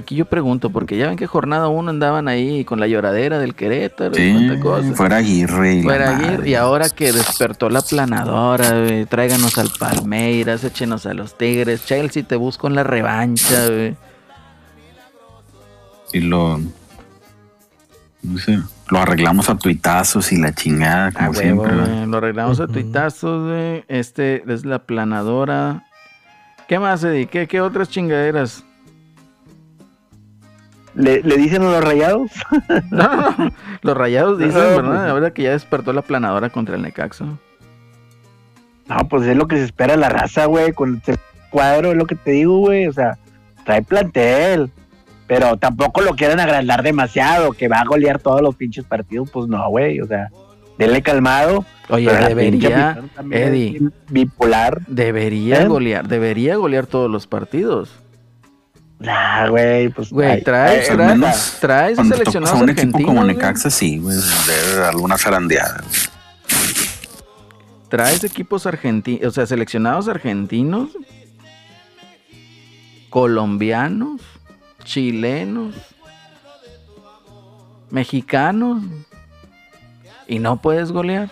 Aquí yo pregunto, porque ya ven que jornada uno andaban ahí con la lloradera del Querétaro y Sí, cuánta cosa. fuera Aguirre y Fuera. Aguirre, y ahora que despertó la planadora, güey, tráiganos al Palmeiras, échenos a los Tigres, Chelsea te busco en la revancha, güey. Y lo. No sé, lo arreglamos a tuitazos y la chingada, como siempre. güey, lo arreglamos a tuitazos. Este es la planadora. ¿Qué más, Eddie? ¿Qué, qué otras chingaderas? ¿Le, le dicen a los rayados? No. Los rayados dicen, ¿verdad? pues- Ahora que ya despertó la planadora contra el Necaxa. No, pues es lo que se espera la raza, güey, con este cuadro, es lo que te digo, güey, o sea, trae plantel, pero tampoco lo quieren agrandar demasiado, que va a golear todos los pinches partidos, pues no, güey, o sea, denle calmado. Oye, debería, Eddie. bipolar. debería ¿Eh? golear, debería golear todos los partidos. Nah, güey, pues. Güey, traes, ay, al traes, menos traes seleccionados a un equipo como. Necaxa, sí, güey, de alguna zarandeada. güey. Traes equipos argentinos, o sea, seleccionados argentinos, colombianos, chilenos, mexicanos, y no puedes golear.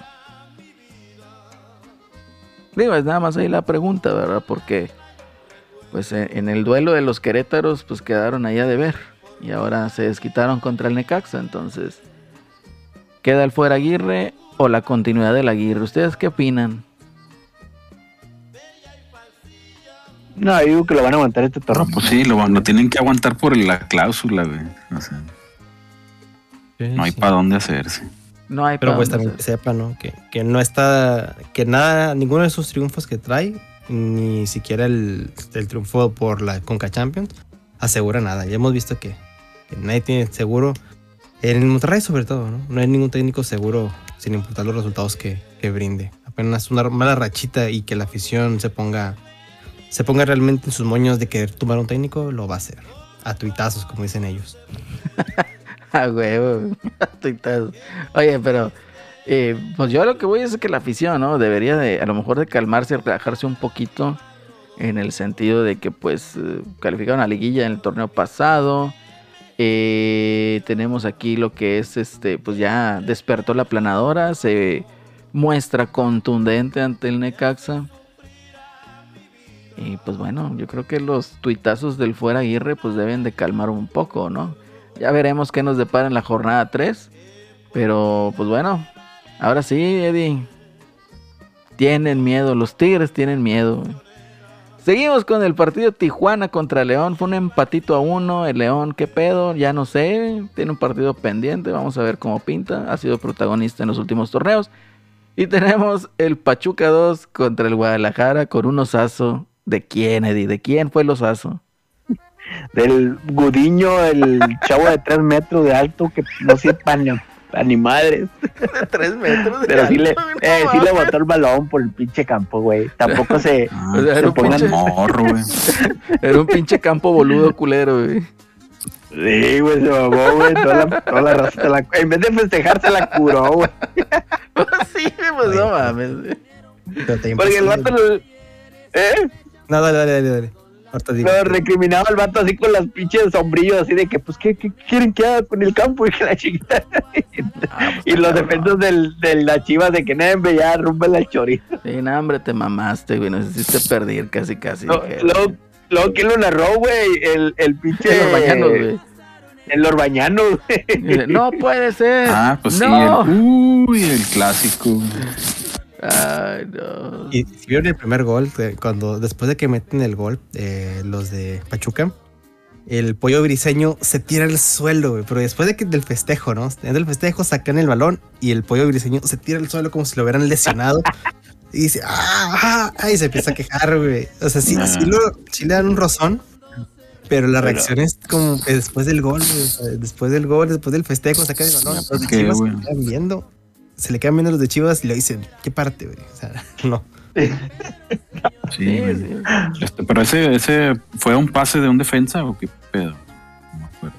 Digo, es nada más ahí la pregunta, ¿verdad? Porque, pues eh, en el duelo de los Querétaros, pues quedaron ahí a deber. Y ahora se desquitaron contra el Necaxa, entonces, ¿queda el fuera Aguirre o la continuidad del Aguirre? ¿Ustedes qué opinan? No, yo digo que lo van a aguantar este No, torneo. pues sí, lo, lo tienen que aguantar por la cláusula, güey. O sea, no hay Sí. para dónde hacerse. No hay Pero pues también que sepa, ¿no? Que, que no está, que nada, ninguno de esos triunfos que trae, ni siquiera el, triunfo por la Conca Champions, asegura nada. Ya hemos visto que, que nadie tiene seguro, en Monterrey sobre todo, ¿no? No hay ningún técnico seguro sin importar los resultados que, que brinde. apenas una mala rachita y que la afición se ponga, se ponga realmente en sus moños de querer tumbar un técnico, lo va a hacer. A tuitazos, como dicen ellos. A huevo, a tuitazos. Oye, pero eh, pues yo lo que voy es que la afición, ¿no? Debería de, a lo mejor de calmarse, relajarse un poquito en el sentido de que pues eh, calificaron a liguilla en el torneo pasado. Eh, tenemos aquí lo que es este, pues ya despertó la planadora, se muestra contundente ante el Necaxa. Y pues bueno, yo creo que los tuitazos del fuera Aguirre pues deben de calmar un poco, ¿no? Ya veremos qué nos depara en la jornada 3. Pero pues bueno, ahora sí, Eddie. Tienen miedo, los Tigres tienen miedo. Seguimos con el partido Tijuana contra León. Fue un empatito a uno. El León, ¿qué pedo? Ya no sé. Tiene un partido pendiente. Vamos a ver cómo pinta. Ha sido protagonista en los últimos torneos. Y tenemos el Pachuca 2 contra el Guadalajara con un osazo. ¿De quién, Eddie? ¿De quién fue el osazo? Del Gudiño, el chavo de tres metros de alto que no sepa ni, a ni madres. Tres metros. Pero sí le, eh, sí le botó el balón por el pinche campo, güey. Tampoco se, Ah, O sea, era se un pongan pinche- morro, güey. Era un pinche campo boludo culero, güey. Sí, güey, se mamó, güey. Toda la, toda la raza se la- En vez de festejar, se la curó, güey. sí, pues no mames. güey. Porque el vato. lo- ¿Eh? No, dale, dale, dale. dale. Ahorita digo. Lo recriminaba el vato así con las pinches sombrillos, así de que, pues, ¿qué, qué quieren que haga con el campo? Y que la chiquita. Ah, pues, y los defensas del, de las chivas de que nadie ya rumba el chorizo. Sí, no, hombre, te mamaste, güey. Nos hiciste perder casi, casi. Lo- dije. Luego, luego, ¿quién lo narró, güey? El, el pinche. En los bañanos, güey. El Orbañano, güey. No puede ser. Ah, pues sí. no. El, uy, el clásico. Ay, no. Y si vieron el primer gol, eh, cuando después de que meten el gol, eh, los de Pachuca, el pollo briseño se tira al suelo, güey, pero después de que del festejo, ¿no? Del festejo sacan el balón y el pollo briseño se tira al suelo como si lo hubieran lesionado. Y dice, ¡ah! ah", y se empieza a quejar, güey. O sea, sí, sí, lo- sí le dan un rozón, pero la reacción es como que después del gol, sea, después del gol, después del festejo, sacan el balón. Le quedan viendo. Se le quedan viendo los de Chivas y le dicen, ¿qué parte, güey? O sea, no. Sí, Sí. Este, pero ese, ese fue un pase de un defensa o qué pedo. No me acuerdo.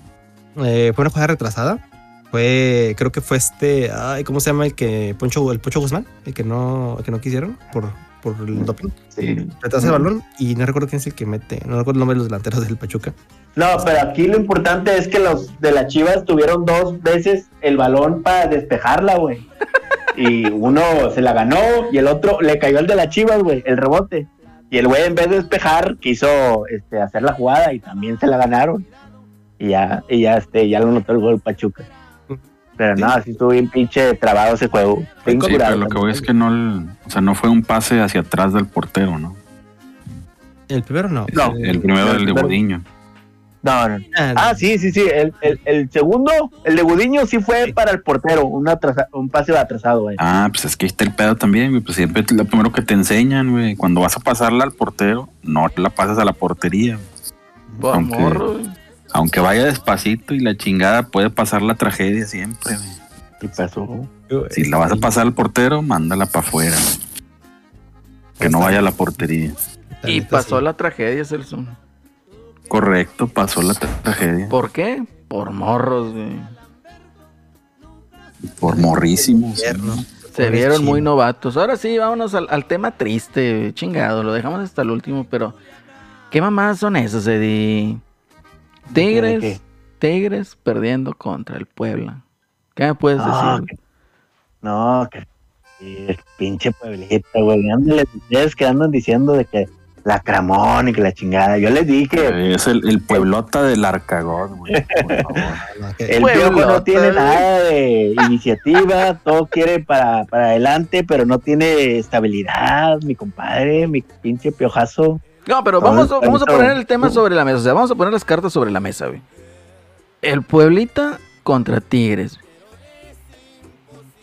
Eh, fue una jugada retrasada. Fue, creo que fue este, ay, ¿cómo se llama el que Poncho, el Pocho Guzmán, el que no, el que no quisieron por, por el doping. Sí. Retrasa el balón y no recuerdo quién es el que mete, no recuerdo el nombre de los delanteros del Pachuca. No, pero aquí lo importante es que los de las Chivas tuvieron dos veces el balón para despejarla, güey. Y uno se la ganó y el otro le cayó el de las Chivas, güey, el rebote. Y el güey en vez de despejar quiso este, hacer la jugada y también se la ganaron. Y ya, y ya, este, ya lo notó el gol Pachuca. Pero no, así estuvo bien pinche trabado ese juego. Sí, curado pero lo que voy es que no, el- o sea, no fue un pase hacia atrás del portero, ¿no? El primero no. No, El primero del de Gudiño. No, no. ah, Ah, sí, sí, sí. El, el, el segundo, el de Gudiño, sí fue para el portero, un, atrasa- un pase atrasado, güey. Ah, pues es que ahí está el pedo también, güey. Pues siempre es lo primero que te enseñan, güey. Cuando vas a pasarla al portero, no la pasas a la portería. güey. Aunque- morro, güey. Aunque vaya despacito y la chingada puede pasar la tragedia siempre. ¿Qué pasó? Si la vas a pasar al portero, mándala para afuera. Que no vaya a la portería. Y pasó la tragedia, Celso. Correcto, pasó la tra- tragedia. ¿Por qué? Por morros, güey. Por morrísimos. Se vieron chino. muy novatos. Ahora sí, vámonos al, al tema triste, chingado. Lo dejamos hasta el último, pero. ¿Qué mamadas son esas, Eddie? ¿De Tigres? Tigres perdiendo contra el Puebla. ¿Qué me puedes Ah, decir? que- No, que el pinche pueblita, güey. Ándale, ustedes que andan diciendo de que la cramón y que la chingada. Yo les dije, Es el, el pueblota del Arcagón, güey. El piojo no tiene nada de iniciativa, todo quiere para, para adelante, pero no tiene estabilidad, mi compadre, mi pinche piojazo. No, pero vamos, está vamos a poner el tema sobre la mesa. O sea, vamos a poner las cartas sobre la mesa, güey. El Pueblita contra Tigres.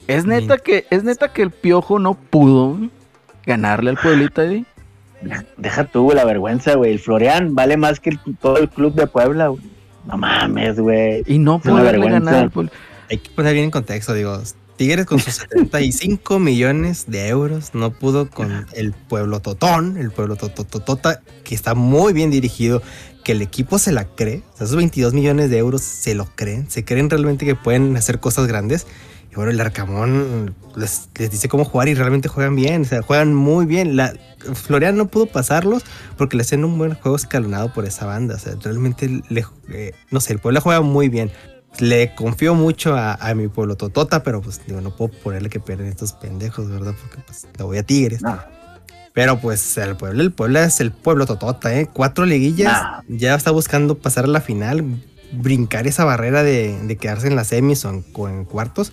¿Es neta, que, ¿Es neta que el Piojo no pudo güey, ganarle al Pueblita, Eddie? Deja tú güey, la vergüenza, güey. El Florian vale más que el- todo el club de Puebla, güey. No mames, güey. Y no pudo ganar al Puebla. Hay que poner bien en contexto, digo. Tigres con sus 75 millones de euros no pudo con el pueblo Totón, el pueblo Totototota, que está muy bien dirigido, que el equipo se la cree. O sea, esos 22 millones de euros se lo creen, se creen realmente que pueden hacer cosas grandes. Y bueno, el Arcamón les, les dice cómo jugar y realmente juegan bien, o sea, juegan muy bien. La, Florian no pudo pasarlos porque le hacen un buen juego escalonado por esa banda. O sea, realmente, le, eh, no sé, el pueblo juega muy bien. Le confío mucho a, a mi pueblo Totota, pero pues digo, no puedo ponerle que pierden estos pendejos, ¿verdad? Porque pues le voy a Tigres. No. Pero pues el pueblo, el pueblo es el pueblo Totota, ¿eh? Cuatro liguillas, Nah. ya está buscando pasar a la final, brincar esa barrera de, de quedarse en las semis o en, o en cuartos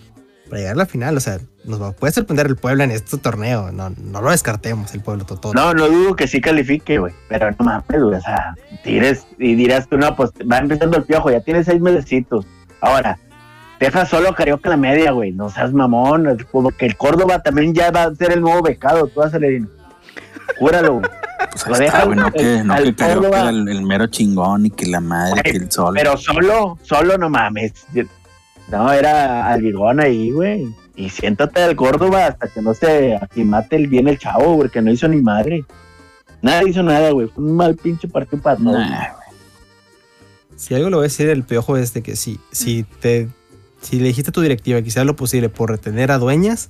para llegar a la final. O sea, nos va- puede sorprender el pueblo en este torneo, no, no lo descartemos, el pueblo Totota. No, no dudo que sí califique, güey. Pero no mames, güey. O sea, tires y dirás tú, no, pues va empezando el piojo, ya tiene seis mesecitos. Ahora, deja solo a Carioca la media, güey. No seas mamón. Como que el Córdoba también ya va a ser el nuevo becado. Tú vas a leer. Júralo, güey. Pues Lo está, güey, no que, no al que Carioca era el, el mero chingón y que la madre, que el sol. Pero solo, solo no mames. No, era Albigón ahí, güey. Y siéntate al Córdoba hasta que no se aclimate el bien el chavo, porque no hizo ni madre. Nada hizo nada, güey. Fue un mal pinche partido para todos. Nah, Si algo le voy a decir el piojo es de que si, si te si le dijiste a tu directiva que hiciera lo posible por retener a dueñas,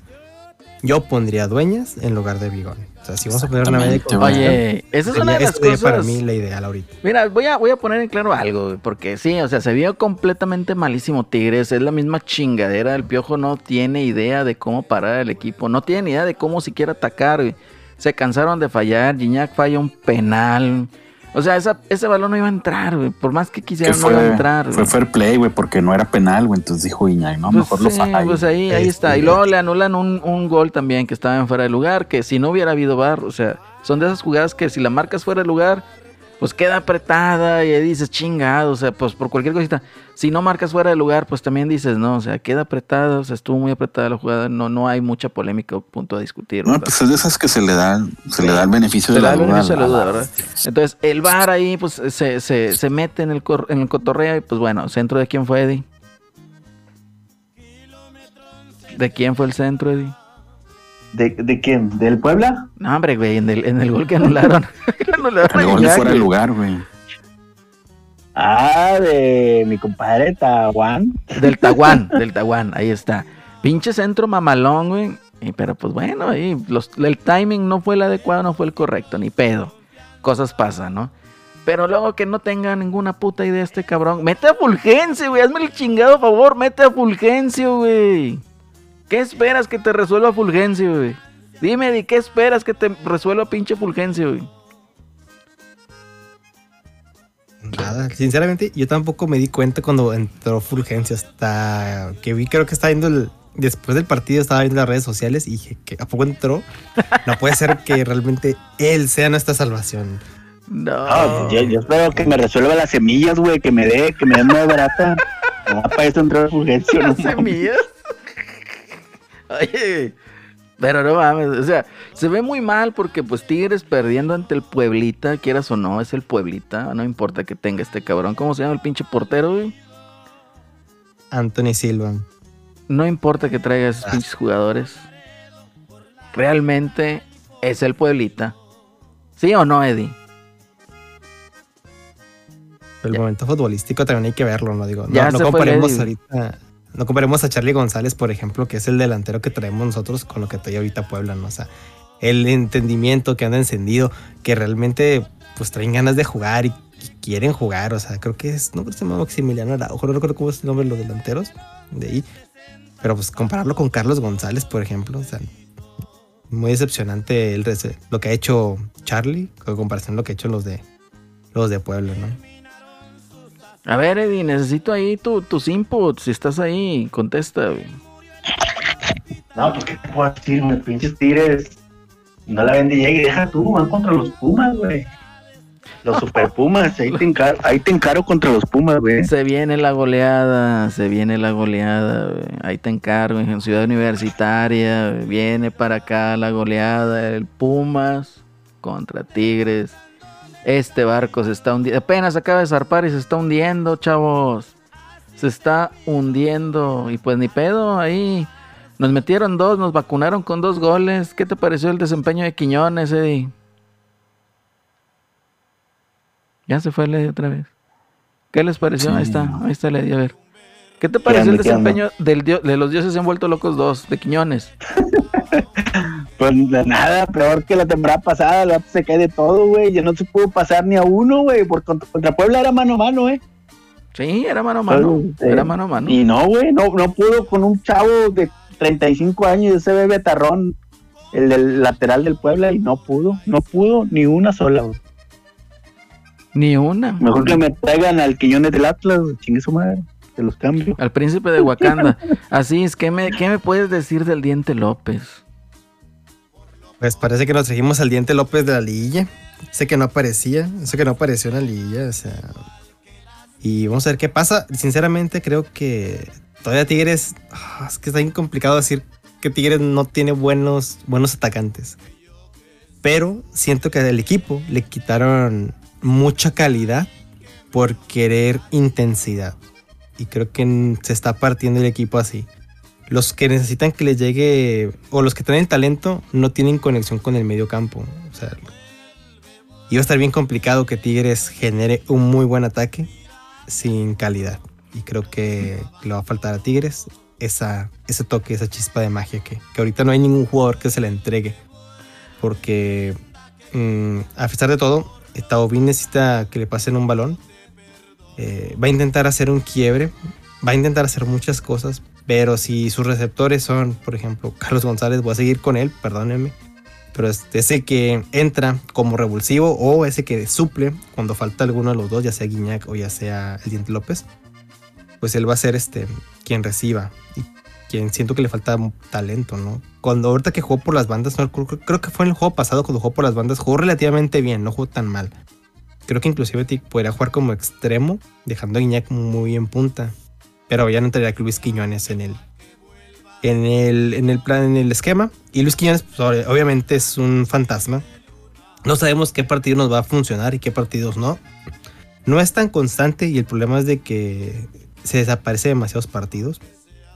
yo pondría a dueñas en lugar de Bigón. O sea, si vamos a poner una media. Oye, esa es una de las sería para cosas. mí la ideal ahorita. Mira, voy a, voy a poner en claro algo, porque sí, o sea, se vio completamente malísimo Tigres, es la misma chingadera, el Piojo no tiene idea de cómo parar el equipo, no tiene ni idea de cómo siquiera atacar. Se cansaron de fallar, Gignac falla un penal. O sea, esa, ese balón no iba a entrar, güey, por más que que quisiera no iba a entrar. fue fair play, güey, porque no era penal, güey. Entonces dijo Iñak, no, Pues mejor lo sí, falla. Pues ahí, ahí Este, está. Y luego le anulan un, un gol también que estaba en fuera de lugar, que si no hubiera habido bar, o sea, son de esas jugadas que si la marcas fuera de lugar, pues queda apretada y ahí dices chingado, o sea, pues por cualquier cosita. Si no marcas fuera de lugar, pues también dices, no, o sea, queda apretada, o sea, estuvo muy apretada la jugada, no, no hay mucha polémica o punto a discutir. No, ¿verdad? pues es de esas que se le da, se le da el beneficio Se de la duda. beneficio de la duda, ¿verdad? Entonces, el VAR ahí, pues, se, se, se mete en el, cor- en el cotorreo y, pues, bueno, ¿centro de quién fue, Eddie? ¿De quién fue el centro, Eddie? ¿De, ¿De quién? ¿Del Puebla? No, hombre, güey, en el, en el gol que anularon. Anularon El gol de fuera de lugar, güey. Ah, de mi compadre Tahuán. Del Tahuán, del Tahuán, ahí está. Pinche centro mamalón, güey. Y, pero pues bueno, ahí los, el timing no fue el adecuado, no fue el correcto, ni pedo. Cosas pasan, ¿no? Pero luego que no tenga ninguna puta idea este cabrón. Mete a Fulgencio, güey. Hazme el chingado favor. Mete a Fulgencio, güey. ¿Qué esperas que te resuelva Fulgencio, güey? Dime, ¿de qué esperas que te resuelva pinche Fulgencio, güey? Nada, sinceramente, yo tampoco me di cuenta cuando entró Fulgencio hasta que vi, creo que estaba viendo el. Después del partido estaba viendo las redes sociales y dije que a poco entró. No puede ser que realmente él sea nuestra salvación. No. No, yo, yo espero que me resuelva las semillas, güey, que me dé, que me dé más barata. No, para eso entró Fulgencio, Las semillas. Oye, pero no mames, o sea, se ve muy mal porque pues Tigres perdiendo ante el Pueblita, quieras o no, es el Pueblita, no importa que tenga este cabrón, ¿cómo se llama el pinche portero, güey? Anthony Silva. No importa que traiga esos pinches jugadores. Realmente es el Pueblita. ¿Sí o no, Eddie? El Ya. momento futbolístico también hay que verlo, ¿no? Digo, Ya no, no comparemos ahorita. No comparemos a Charlie González, por ejemplo, que es el delantero que traemos nosotros con lo que trae ahorita Puebla, ¿no? O sea, el entendimiento que anda encendido, que realmente pues traen ganas de jugar y, quieren jugar. O sea, creo que es, no creo que se llama Maximiliano Araujo, no recuerdo cómo es el nombre de los delanteros de ahí. Pero pues compararlo con Carlos González, por ejemplo, o sea, muy decepcionante lo que ha hecho Charlie con comparación a lo que ha hecho los de los de Puebla, ¿no? A ver, Eddie, necesito ahí tu, tus inputs. Si estás ahí, contesta, güey. No, pues qué te puedo decir, güey, pinches tigres. No la ven de llegue, deja tú, van contra los Pumas, güey. Los super Pumas, ahí te encaro, ahí te encaro contra los Pumas, güey. Se viene la goleada, se viene la goleada, güey. ahí te encargo, en Ciudad Universitaria, güey. viene para acá la goleada, el Pumas contra Tigres. Este barco se está hundiendo, apenas acaba de zarpar y se está hundiendo, chavos. Se está hundiendo y pues ni pedo, ahí Nos metieron dos, nos vacunaron con dos goles. ¿Qué te pareció el desempeño de Quiñones, Eddie? Ya se fue Lady otra vez. ¿Qué les pareció? Sí. Ahí está, ahí está Lady, a ver. ¿Qué te pareció el desempeño del de los dioses envueltos locos 2 de Quiñones? Pues de nada, peor que la temporada pasada, el vato se cae de todo, güey. Ya no se pudo pasar ni a uno, güey. Por contra, contra Puebla era mano a mano, eh. Sí, era mano a mano. Sí. Era mano a mano. Y no, güey, no, no pudo con un chavo de 35 años, ese bebé tarrón, el del lateral del Puebla, y no pudo, no pudo ni una sola, güey. Ni una. Mejor que me traigan al Quiñones del Atlas, chingue su madre, te los cambio. Al príncipe de Wakanda. Así es, ¿qué me, ¿qué me puedes decir del Diente López? Pues parece que nos trajimos al Diente López de la liguilla. Sé que no aparecía, sé que no apareció en la liguilla, o sea. Y vamos a ver qué pasa. Sinceramente, creo que todavía Tigres. ah, es que está bien complicado decir que Tigres no tiene buenos, buenos atacantes. Pero siento que del equipo le quitaron mucha calidad por querer intensidad. Y creo que se está partiendo el equipo así. Los que necesitan que les llegue, o los que tienen talento, no tienen conexión con el medio campo. O sea, iba a estar bien complicado que Tigres genere un muy buen ataque sin calidad. Y creo que le va a faltar a Tigres esa, ese toque, esa chispa de magia que, que ahorita no hay ningún jugador que se la entregue. Porque mm, a pesar de todo, Taubín necesita que le pasen un balón. Eh, va a intentar hacer un quiebre. Va a intentar hacer muchas cosas. Pero si sus receptores son, por ejemplo, Carlos González, voy a seguir con él, perdónenme. Pero es ese que entra como revulsivo o ese que suple cuando falta alguno de los dos, ya sea Guiñac o ya sea el Diente López, pues él va a ser este quien reciba y quien siento que le falta talento, ¿no? Cuando ahorita que jugó por las bandas, no, creo, creo que fue en el juego pasado cuando jugó por las bandas, jugó relativamente bien, no jugó tan mal. Creo que inclusive podría jugar como extremo, dejando a Guiñac muy en punta. Pero ya no entraría Luis Quiñones en el, en el, en el plan, en el esquema. Y Luis Quiñones, pues, ob- obviamente, es un fantasma. No sabemos qué partido nos va a funcionar y qué partidos no. No es tan constante y el problema es de que se desaparece demasiados partidos.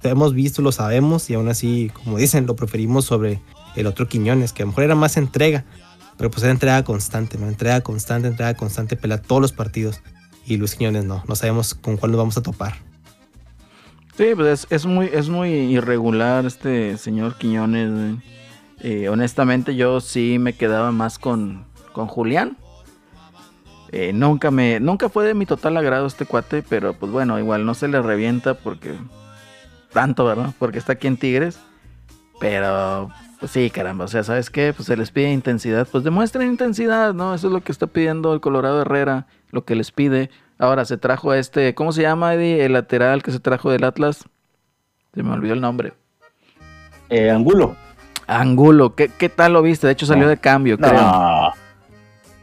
Lo hemos visto, lo sabemos y aún así, como dicen, lo preferimos sobre el otro Quiñones, que a lo mejor era más entrega. Pero pues era entrega constante, ¿no? Entrega constante, entrega constante, pelea todos los partidos. Y Luis Quiñones no, no sabemos con cuál nos vamos a topar. Sí, pues es, es muy, es muy irregular este señor Quiñones. Eh, honestamente, yo sí me quedaba más con, con Julián. Eh, nunca me, nunca fue de mi total agrado este cuate, pero pues bueno, igual no se le revienta porque tanto, ¿verdad? Porque está aquí en Tigres. Pero, pues sí, caramba, o sea, ¿sabes qué? Pues se les pide intensidad, pues demuestren intensidad, ¿no? Eso es lo que está pidiendo el Colorado Herrera, lo que les pide. Ahora se trajo a este, ¿cómo se llama, Eddie? El lateral que se trajo del Atlas. Se me olvidó el nombre. Eh, Angulo. Angulo, ¿qué, qué tal lo viste? De hecho salió de cambio, creo. No,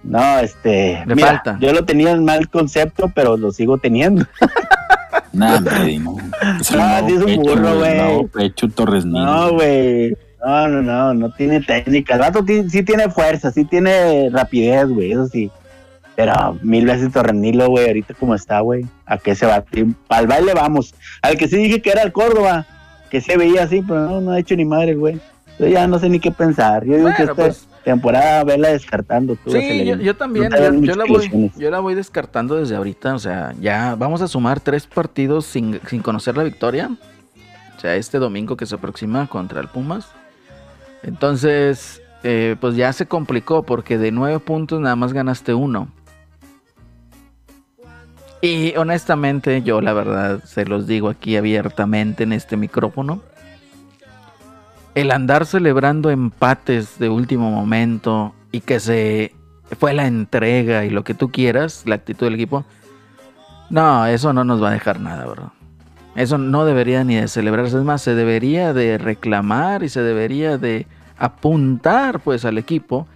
no, este. Le mira, falta. Yo lo tenía en mal concepto, pero lo sigo teniendo. Nah, hombre, no. Es el Ah, nuevo sí es un burro, güey. pecho Torres. No, güey. No, no, no, no tiene técnica. El vato sí tiene fuerza, sí tiene rapidez, güey, eso sí. Pero mil veces Torrenilo, güey, ahorita como está, güey. ¿A qué se va? Al baile vamos. Al que sí dije que era el Córdoba, que se veía así, pero no, no ha hecho ni madre, güey. Yo ya no sé ni qué pensar. Yo digo que esta pues. temporada vela descartando. Tú, Sí, yo, yo también, No yo, la voy, yo la voy descartando desde ahorita, o sea, ya vamos a sumar tres partidos sin, sin conocer la victoria, o sea, este domingo que se aproxima contra el Pumas, entonces, eh, pues ya se complicó porque de nueve puntos nada más ganaste uno. Y honestamente, yo la verdad se los digo aquí abiertamente en este micrófono. El andar celebrando empates de último momento y que se fue la entrega y lo que tú quieras, la actitud del equipo. No, eso no nos va a dejar nada, bro. Eso no debería ni de celebrarse. Es más, se debería de reclamar y se debería de apuntar pues al equipo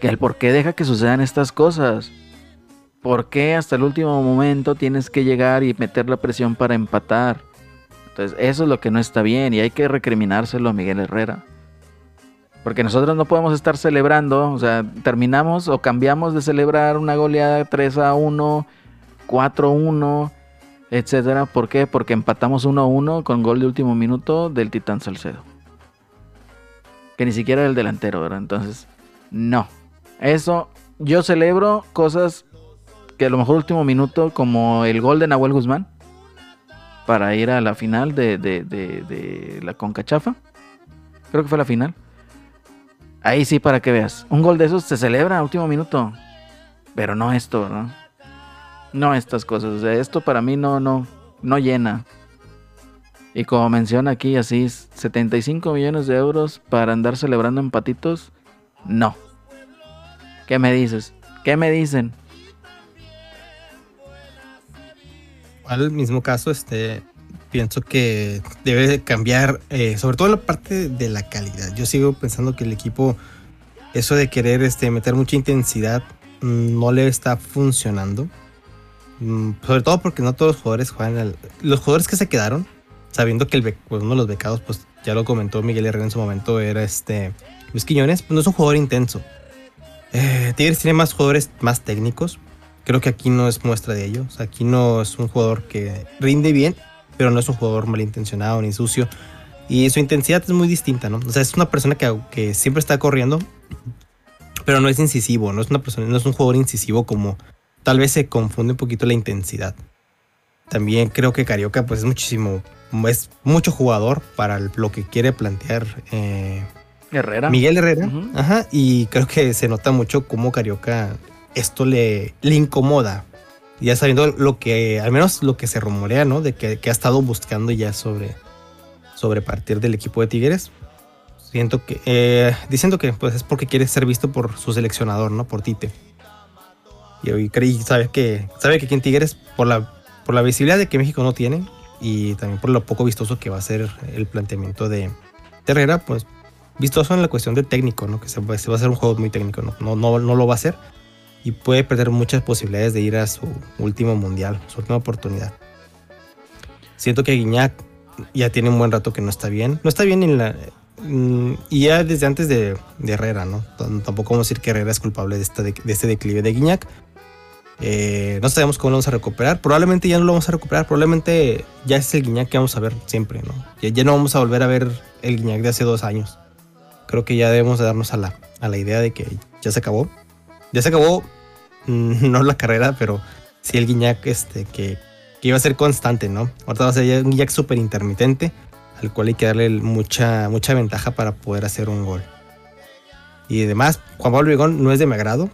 que el por qué deja que sucedan estas cosas. ¿Por qué hasta el último momento tienes que llegar y meter la presión para empatar? Entonces, eso es lo que no está bien y hay que recriminárselo a Miguel Herrera. Porque nosotros no podemos estar celebrando, o sea, terminamos o cambiamos de celebrar una goleada 3 a 1, 4 a 1, etcétera. ¿Por qué? Porque empatamos 1-1 con gol de último minuto del Titán Salcedo. Que ni siquiera era el delantero, ¿verdad? Entonces, no. Eso, yo celebro cosas que a lo mejor último minuto, como el gol de Nahuel Guzmán, para ir a la final de, de, de, la Conca Chafa. Creo que fue la final. Ahí sí, para que veas. Un gol de esos se celebra último minuto. Pero no esto, ¿no? No estas cosas. O sea, esto para mí no, no, no llena. Y como menciona aquí, así, 75 millones de euros para andar celebrando empatitos. No. ¿Qué me dices? ¿Qué me dicen? Al mismo caso, este, pienso que debe de cambiar, eh, sobre todo la parte de la calidad. Yo sigo pensando que el equipo, eso de querer este, meter mucha intensidad, mm, no le está funcionando. Mm, sobre todo porque no todos los jugadores juegan. los jugadores que se quedaron, sabiendo que el, pues, uno de los becados, pues ya lo comentó Miguel Herrera en su momento, era este Luis Quiñones, pues no es un jugador intenso. Eh, Tigres tiene más jugadores más técnicos. Creo que aquí no es muestra de ello. O sea, aquí no es un jugador que rinde bien, pero no es un jugador malintencionado ni sucio. Y su intensidad es muy distinta, ¿no? O sea, es una persona que, que siempre está corriendo, pero no es incisivo, no es una persona, no es un jugador incisivo como tal vez se confunde un poquito la intensidad. También creo que Carioca, pues es muchísimo, es mucho jugador para lo que quiere plantear eh, Herrera. Miguel Herrera. Ujú. Ajá. Y creo que se nota mucho cómo Carioca esto le, incomoda. Ya sabiendo lo que, al menos lo que se rumorea, ¿no? De que, ha estado buscando ya sobre, sobre partir del equipo de Tigres. Siento que, eh, diciendo que pues es porque quiere ser visto por su seleccionador, ¿no? Por Tite. Y hoy creí, sabe que, sabe que aquí en Tigres, por la, por la visibilidad de que México no tiene, y también por lo poco vistoso que va a ser el planteamiento de, de Herrera, pues vistoso en la cuestión del técnico, ¿no? Que se va a hacer un juego muy técnico, ¿no? No, no, no lo va a hacer. Y puede perder muchas posibilidades de ir a su último mundial, su última oportunidad. Siento que Guiñac ya tiene un buen rato que no está bien. No está bien en la. mm, Y ya desde antes de, Herrera, ¿no? Tampoco vamos a decir que Herrera es culpable de este, de, de declive de Guiñac. Eh, no sabemos cómo lo vamos a recuperar. Probablemente ya no lo vamos a recuperar. Probablemente ya es el Guiñac que vamos a ver siempre, ¿no? Ya, no vamos a volver a ver el Guiñac de hace dos años. Creo que ya debemos de darnos a la, a la idea de que ya se acabó. Ya se acabó, mm, no la carrera, pero sí el Guiñac este, que, iba a ser constante, ¿no? Ahorita va a ser un Guiñac súper intermitente, al cual hay que darle mucha, mucha ventaja para poder hacer un gol. Y además, Juan Pablo Vigón no es de mi agrado.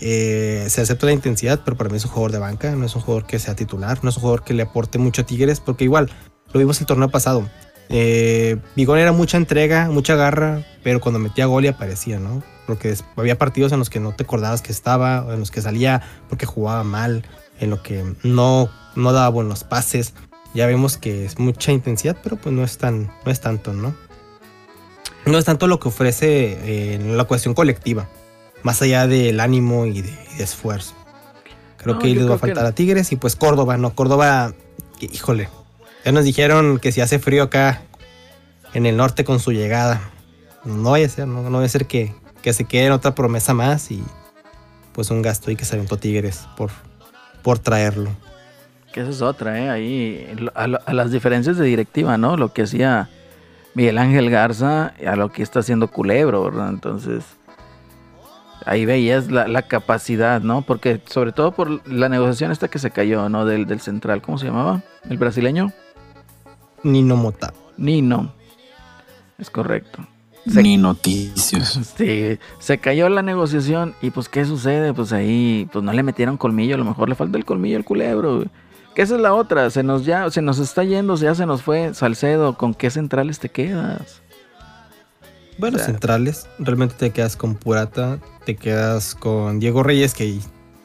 Eh, se acepta la intensidad, pero para mí es un jugador de banca, no es un jugador que sea titular, no es un jugador que le aporte mucho a Tigres, porque igual lo vimos el torneo pasado. Eh, Vigón era mucha entrega, mucha garra, pero cuando metía gol y aparecía, ¿no? Porque había partidos en los que no te acordabas que estaba, en los que salía porque jugaba mal, en lo que no, no daba buenos pases. Ya vemos que es mucha intensidad, pero pues no es, tan, no es tanto, ¿no? No es tanto lo que ofrece eh, en la cuestión colectiva, más allá del ánimo y de, y de esfuerzo. Creo No, que ahí les va a faltar a Tigres y pues Córdoba, ¿no? Córdoba, híjole, ya nos dijeron que si hace frío acá en el norte con su llegada, no vaya a ser, no, no vaya a ser que, que se quede en otra promesa más y pues un gasto y que se aventó Tigres por, por traerlo. Que esa es otra, ¿eh? Ahí, a las diferencias de directiva, ¿no? Lo que hacía Miguel Ángel Garza a lo que está haciendo Culebro, ¿verdad? Entonces, ahí veías la, la capacidad, ¿no? Porque, sobre todo por la negociación esta que se cayó, ¿no? Del, del central, ¿cómo se llamaba? El brasileño. Nino Mota. Nino. Es correcto. Se- Ni noticias. Sí, se cayó la negociación y pues ¿qué sucede? Pues ahí pues no le metieron colmillo, a lo mejor le falta el colmillo al culebro. güey. Que esa es la otra, se nos ya se nos está yendo, ya se nos fue Salcedo, ¿con qué centrales te quedas? Bueno, O sea- centrales, realmente te quedas con Purata, te quedas con Diego Reyes, que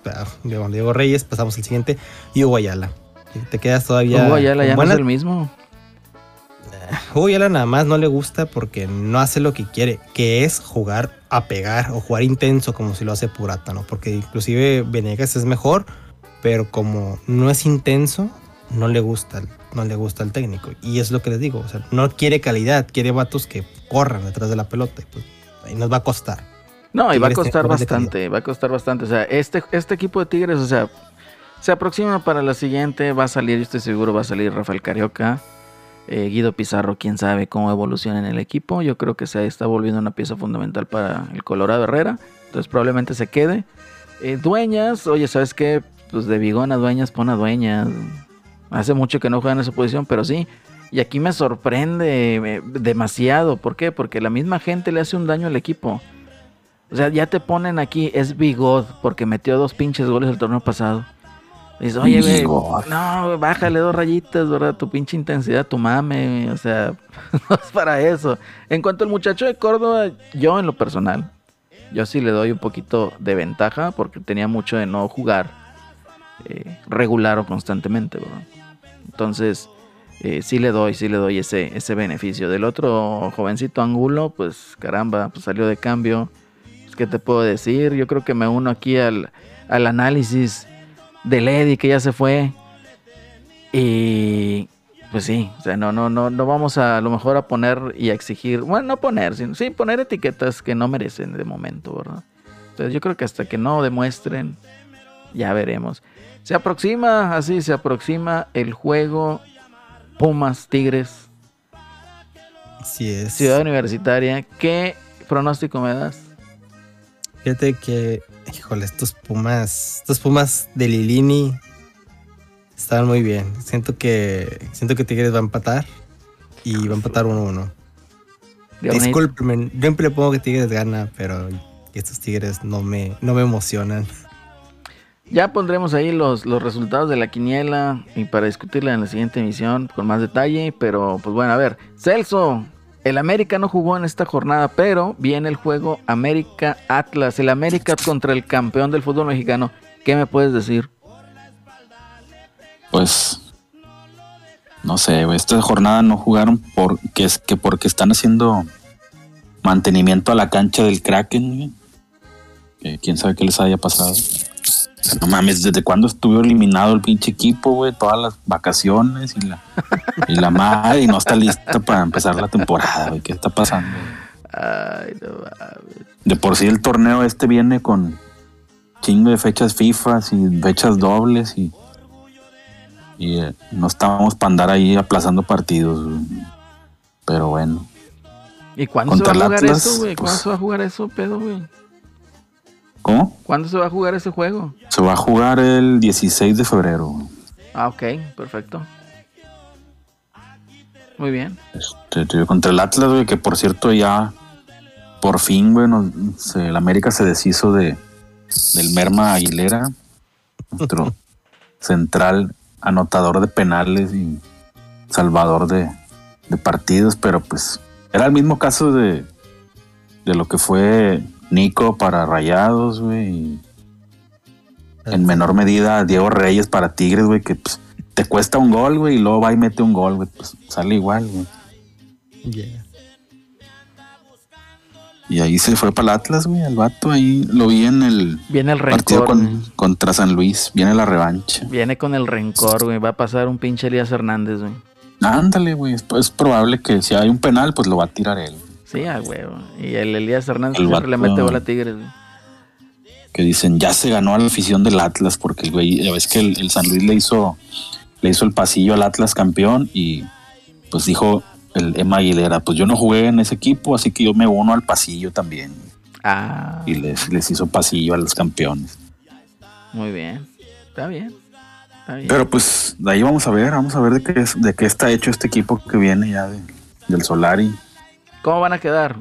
ah, Diego, Diego Reyes, pasamos al siguiente, y Hugo Ayala. Te quedas todavía. Hugo Ayala ya no es el mismo. Hugo Ayala nada más no le gusta porque no hace lo que quiere, que es jugar a pegar o jugar intenso como si lo hace Purata, ¿no? Porque inclusive Venegas es mejor, pero como no es intenso, no le gusta, no le gusta al técnico. Y es lo que les digo, o sea, no quiere calidad, quiere vatos que corran detrás de la pelota. Y pues ahí nos va a costar. No, y va a costar bastante, va a costar bastante. O sea, este, este equipo de Tigres, o sea, Se aproxima para la siguiente, va a salir, yo estoy seguro, va a salir Rafael Carioca. Eh, Guido Pizarro, quién sabe cómo evoluciona en el equipo. Yo creo que se está volviendo una pieza fundamental para el Colorado Herrera. Entonces probablemente se quede. Eh, dueñas, oye, ¿sabes qué? Pues de Bigón a Dueñas, pon a Dueñas. Hace mucho que no juega en esa posición, pero sí. Y aquí me sorprende eh, demasiado. ¿Por qué? Porque la misma gente le hace un daño al equipo. O sea, ya te ponen aquí, es Bigod, porque metió dos pinches goles el torneo pasado. Dices, oye, güey, no, bájale dos rayitas, ¿verdad? Tu pinche intensidad, tu mame, o sea, no es para eso. En cuanto al muchacho de Córdoba, yo en lo personal, yo sí le doy un poquito de ventaja porque tenía mucho de no jugar eh, regular o constantemente, ¿verdad? Entonces, eh, sí le doy, sí le doy ese, ese beneficio. Del otro jovencito Angulo, pues caramba, pues salió de cambio. Pues, ¿Qué te puedo decir? Yo creo que me uno aquí al, al análisis del Eddie que ya se fue. Y pues sí, o sea, no, no, no, no vamos a, a lo mejor a poner y a exigir, bueno, no poner, sino sí poner etiquetas que no merecen de momento, ¿verdad? Entonces yo creo que hasta que no demuestren, ya veremos. Se aproxima, así se aproxima el juego Pumas Tigres, Así es. Ciudad Universitaria. ¿Qué pronóstico me das? Fíjate que, híjole, estos Pumas, estos Pumas de Lilini estaban muy bien. Siento que, siento que Tigres va a empatar y va a empatar 1-1. Leonid, Discúlpeme, yo siempre le pongo que Tigres gana, pero estos Tigres no me, no me emocionan. Ya pondremos ahí los, los resultados de la quiniela y para discutirla en la siguiente emisión con más detalle. Pero pues bueno, a ver, Celso, el América no jugó en esta jornada, pero viene el juego América Atlas, el América contra el campeón del fútbol mexicano. ¿Qué me puedes decir? Pues no sé, esta jornada no jugaron porque es que porque están haciendo mantenimiento a la cancha del Kraken, quién sabe qué les haya pasado. O sea, no mames, desde cuándo estuvo eliminado el pinche equipo, güey, todas las vacaciones y la y la madre y no está lista para empezar la temporada, güey. ¿Qué está pasando? Ay, no mames. De por sí el torneo este viene con chingo de fechas FIFA y fechas dobles y, y eh, no estábamos para andar ahí aplazando partidos. güey. Pero bueno, ¿Y cuándo se va a jugar Atlas, eso, güey? ¿Cuándo pues- se va a jugar eso, pedo, güey? ¿Cómo? ¿Cuándo se va a jugar ese juego? Se va a jugar el 16 de febrero. Ah, ok, perfecto. Muy bien. Este, contra el Atlas, güey, que por cierto ya por fin, güey, se- el América se deshizo de del Merma Aguilera, nuestro central anotador de penales y salvador de, de partidos, pero pues era el mismo caso de, de lo que fue Nico para Rayados, güey, y en menor medida Diego Reyes para Tigres, güey, que pues, te cuesta un gol, güey, y luego va y mete un gol, güey, pues sale igual, güey. Yeah. Y ahí se fue para el Atlas, güey, el vato ahí lo vi en el Viene el partido rencor. con- güey. contra San Luis, viene la revancha. Viene con el rencor, güey. Va a pasar un pinche Elías Hernández, güey. Ándale, güey, es, es probable que si hay un penal, pues lo va a tirar él. Sí, a huevo. Y el Elías Hernández El siempre le mete bola a Tigres, güey. Que dicen, ya se ganó a la afición del Atlas, porque el güey, ya ves que el, el San Luis le hizo, le hizo el pasillo al Atlas campeón y pues dijo el Emma Aguilera, pues yo no jugué en ese equipo, así que yo me uno al pasillo también. Ah, Y les, les hizo pasillo a los campeones. muy bien. Está bien. Está bien. Pero pues de ahí vamos a ver, vamos a ver de qué, es, de qué está hecho este equipo que viene ya de- del Solari. ¿Cómo van a quedar?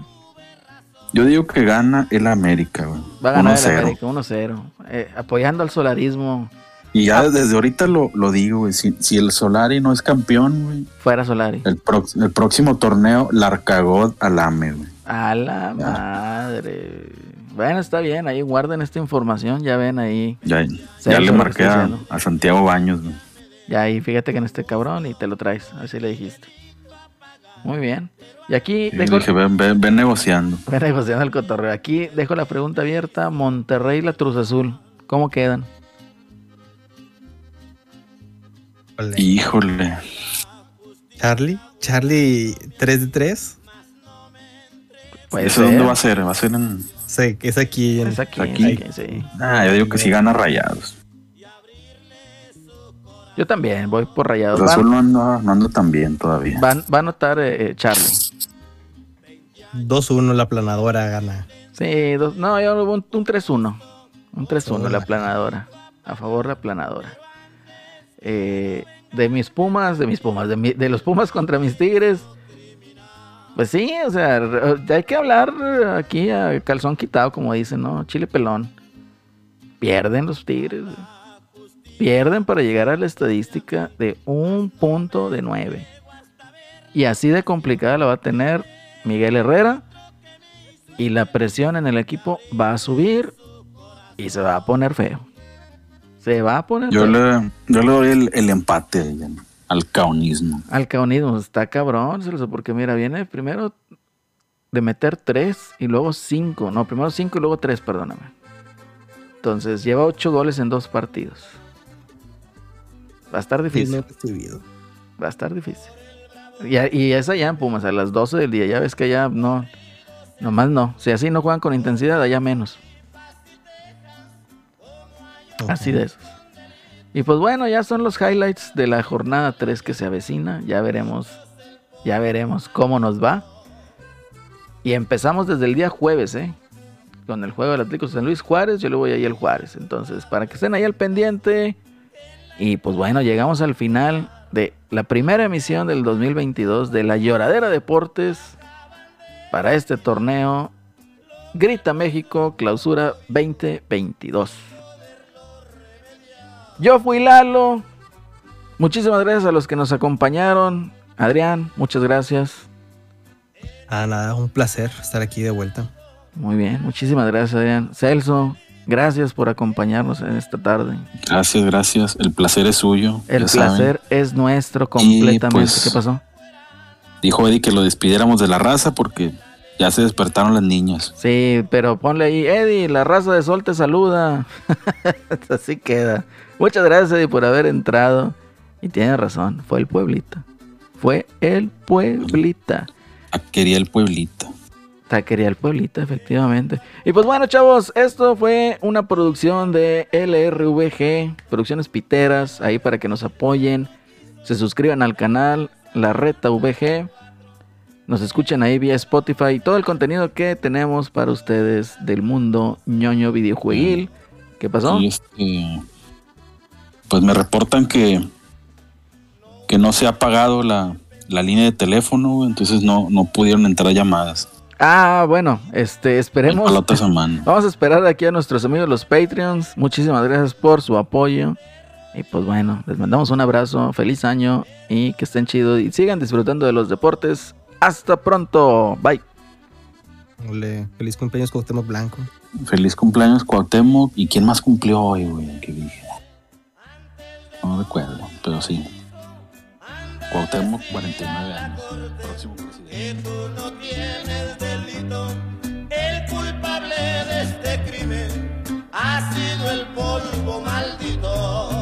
Yo digo que gana el América, güey. Va a ganar el 1-0. América 1-0. Eh, apoyando al solarismo. Y Ah. ya desde ahorita lo, lo digo, güey. Si, si el Solari no es campeón, güey, Fuera Solari. el, pro- el próximo torneo Larcagod al AME, güey. A la Ya. madre. Bueno, está bien. Ahí guarden esta información. Ya ven ahí. Ya, ya le marqué a, a Santiago Baños, güey. Ya ahí fíjate que en este cabrón y te lo traes. Así le dijiste. Muy bien. Y aquí dejo, dije, ven, ven, ven negociando. Ven negociando el cotorreo. Aquí dejo la pregunta abierta. Monterrey y la Cruz Azul. ¿Cómo quedan? Híjole. Charlie, Charlie 3 de 3. Puede ¿Eso dónde va a ser? Va a ser en. Sí, es aquí. en- Es aquí, Aquí. aquí, sí. Ah, yo digo que sí gana rayados. Yo también, voy por rayados. Azul no anda, no anda tan bien todavía. va- va a anotar eh, eh, Charlie. 2-1 la planadora gana. Sí, dos- no, yo un, un 3-1. Un 3-1 la planadora. A favor la planadora. Eh, de mis Pumas, de mis Pumas, de, mi- de los Pumas contra mis Tigres. Pues sí, o sea, hay que hablar aquí a calzón quitado, como dicen, ¿no? Chile pelón. Pierden los Tigres. Pierden para llegar a la estadística de un punto de 9. Y así de complicada la va a tener Miguel Herrera. Y la presión en el equipo va a subir y se va a poner feo. Se va a poner Yo feo. le, yo le doy el, el empate al caonismo. Al caonismo está cabrón, Celso, porque mira, viene primero de meter tres y luego cinco. No, primero cinco y luego tres, perdóname. Entonces lleva ocho goles en dos partidos. Va a estar difícil. Va a estar difícil. Y, y es allá en Pumas, a las 12 del día. Ya ves que allá no. Nomás no. Si así no juegan con intensidad, allá menos. Así de esos. Y pues bueno, ya son los highlights de la jornada 3 que se avecina. Ya veremos. Ya veremos cómo nos va. Y empezamos desde el día jueves, ¿eh? Con el juego del Atlético San Luis Juárez. Yo le voy ahí al Juárez. Entonces, para que estén ahí al pendiente. Y pues bueno, llegamos al final de la primera emisión del 2022 de la Lloradera Deportes para este torneo Grita México Clausura 2022. Yo fui Lalo. Muchísimas gracias a los que nos acompañaron. Adrián, muchas gracias. Ah, nada, un placer estar aquí de vuelta. Muy bien, muchísimas gracias Adrián. Celso, gracias por acompañarnos en esta tarde. Gracias, gracias. El placer es suyo. El saben. placer es nuestro completamente. pues, ¿Qué pasó? Dijo Eddie que lo despidiéramos de la raza porque ya se despertaron las niñas. Sí, pero ponle ahí, Eddie, la raza de sol te saluda. Así queda. Muchas gracias, Eddie, por haber entrado. Y tiene razón, fue el Pueblita. Fue el Pueblita. Quería el pueblito. Taquería el Pueblita, efectivamente. Y pues bueno, chavos, esto fue una producción de LRVG, Producciones Piteras, ahí para que nos apoyen, se suscriban al canal La Reta VG, nos escuchen ahí vía Spotify y todo el contenido que tenemos para ustedes del mundo ñoño videojueguil. ¿Qué pasó? Pues me reportan que, que no se ha pagado la, la línea de teléfono, entonces no, no pudieron entrar llamadas. Ah, bueno, este, esperemos. Para la otra semana. Vamos a esperar aquí a nuestros amigos los Patreons. Muchísimas gracias por su apoyo. Y pues bueno, les mandamos un abrazo, feliz año y que estén chidos y sigan disfrutando de los deportes. Hasta pronto, bye. Ole, feliz cumpleaños Cuauhtémoc Blanco. Feliz cumpleaños, Cuauhtémoc. ¿Y quién más cumplió hoy, güey? Que dije. No recuerdo, pero sí. Cuauhtémoc, 49 años. Próximo presidente. El culpable de este crimen ha sido el polvo maldito.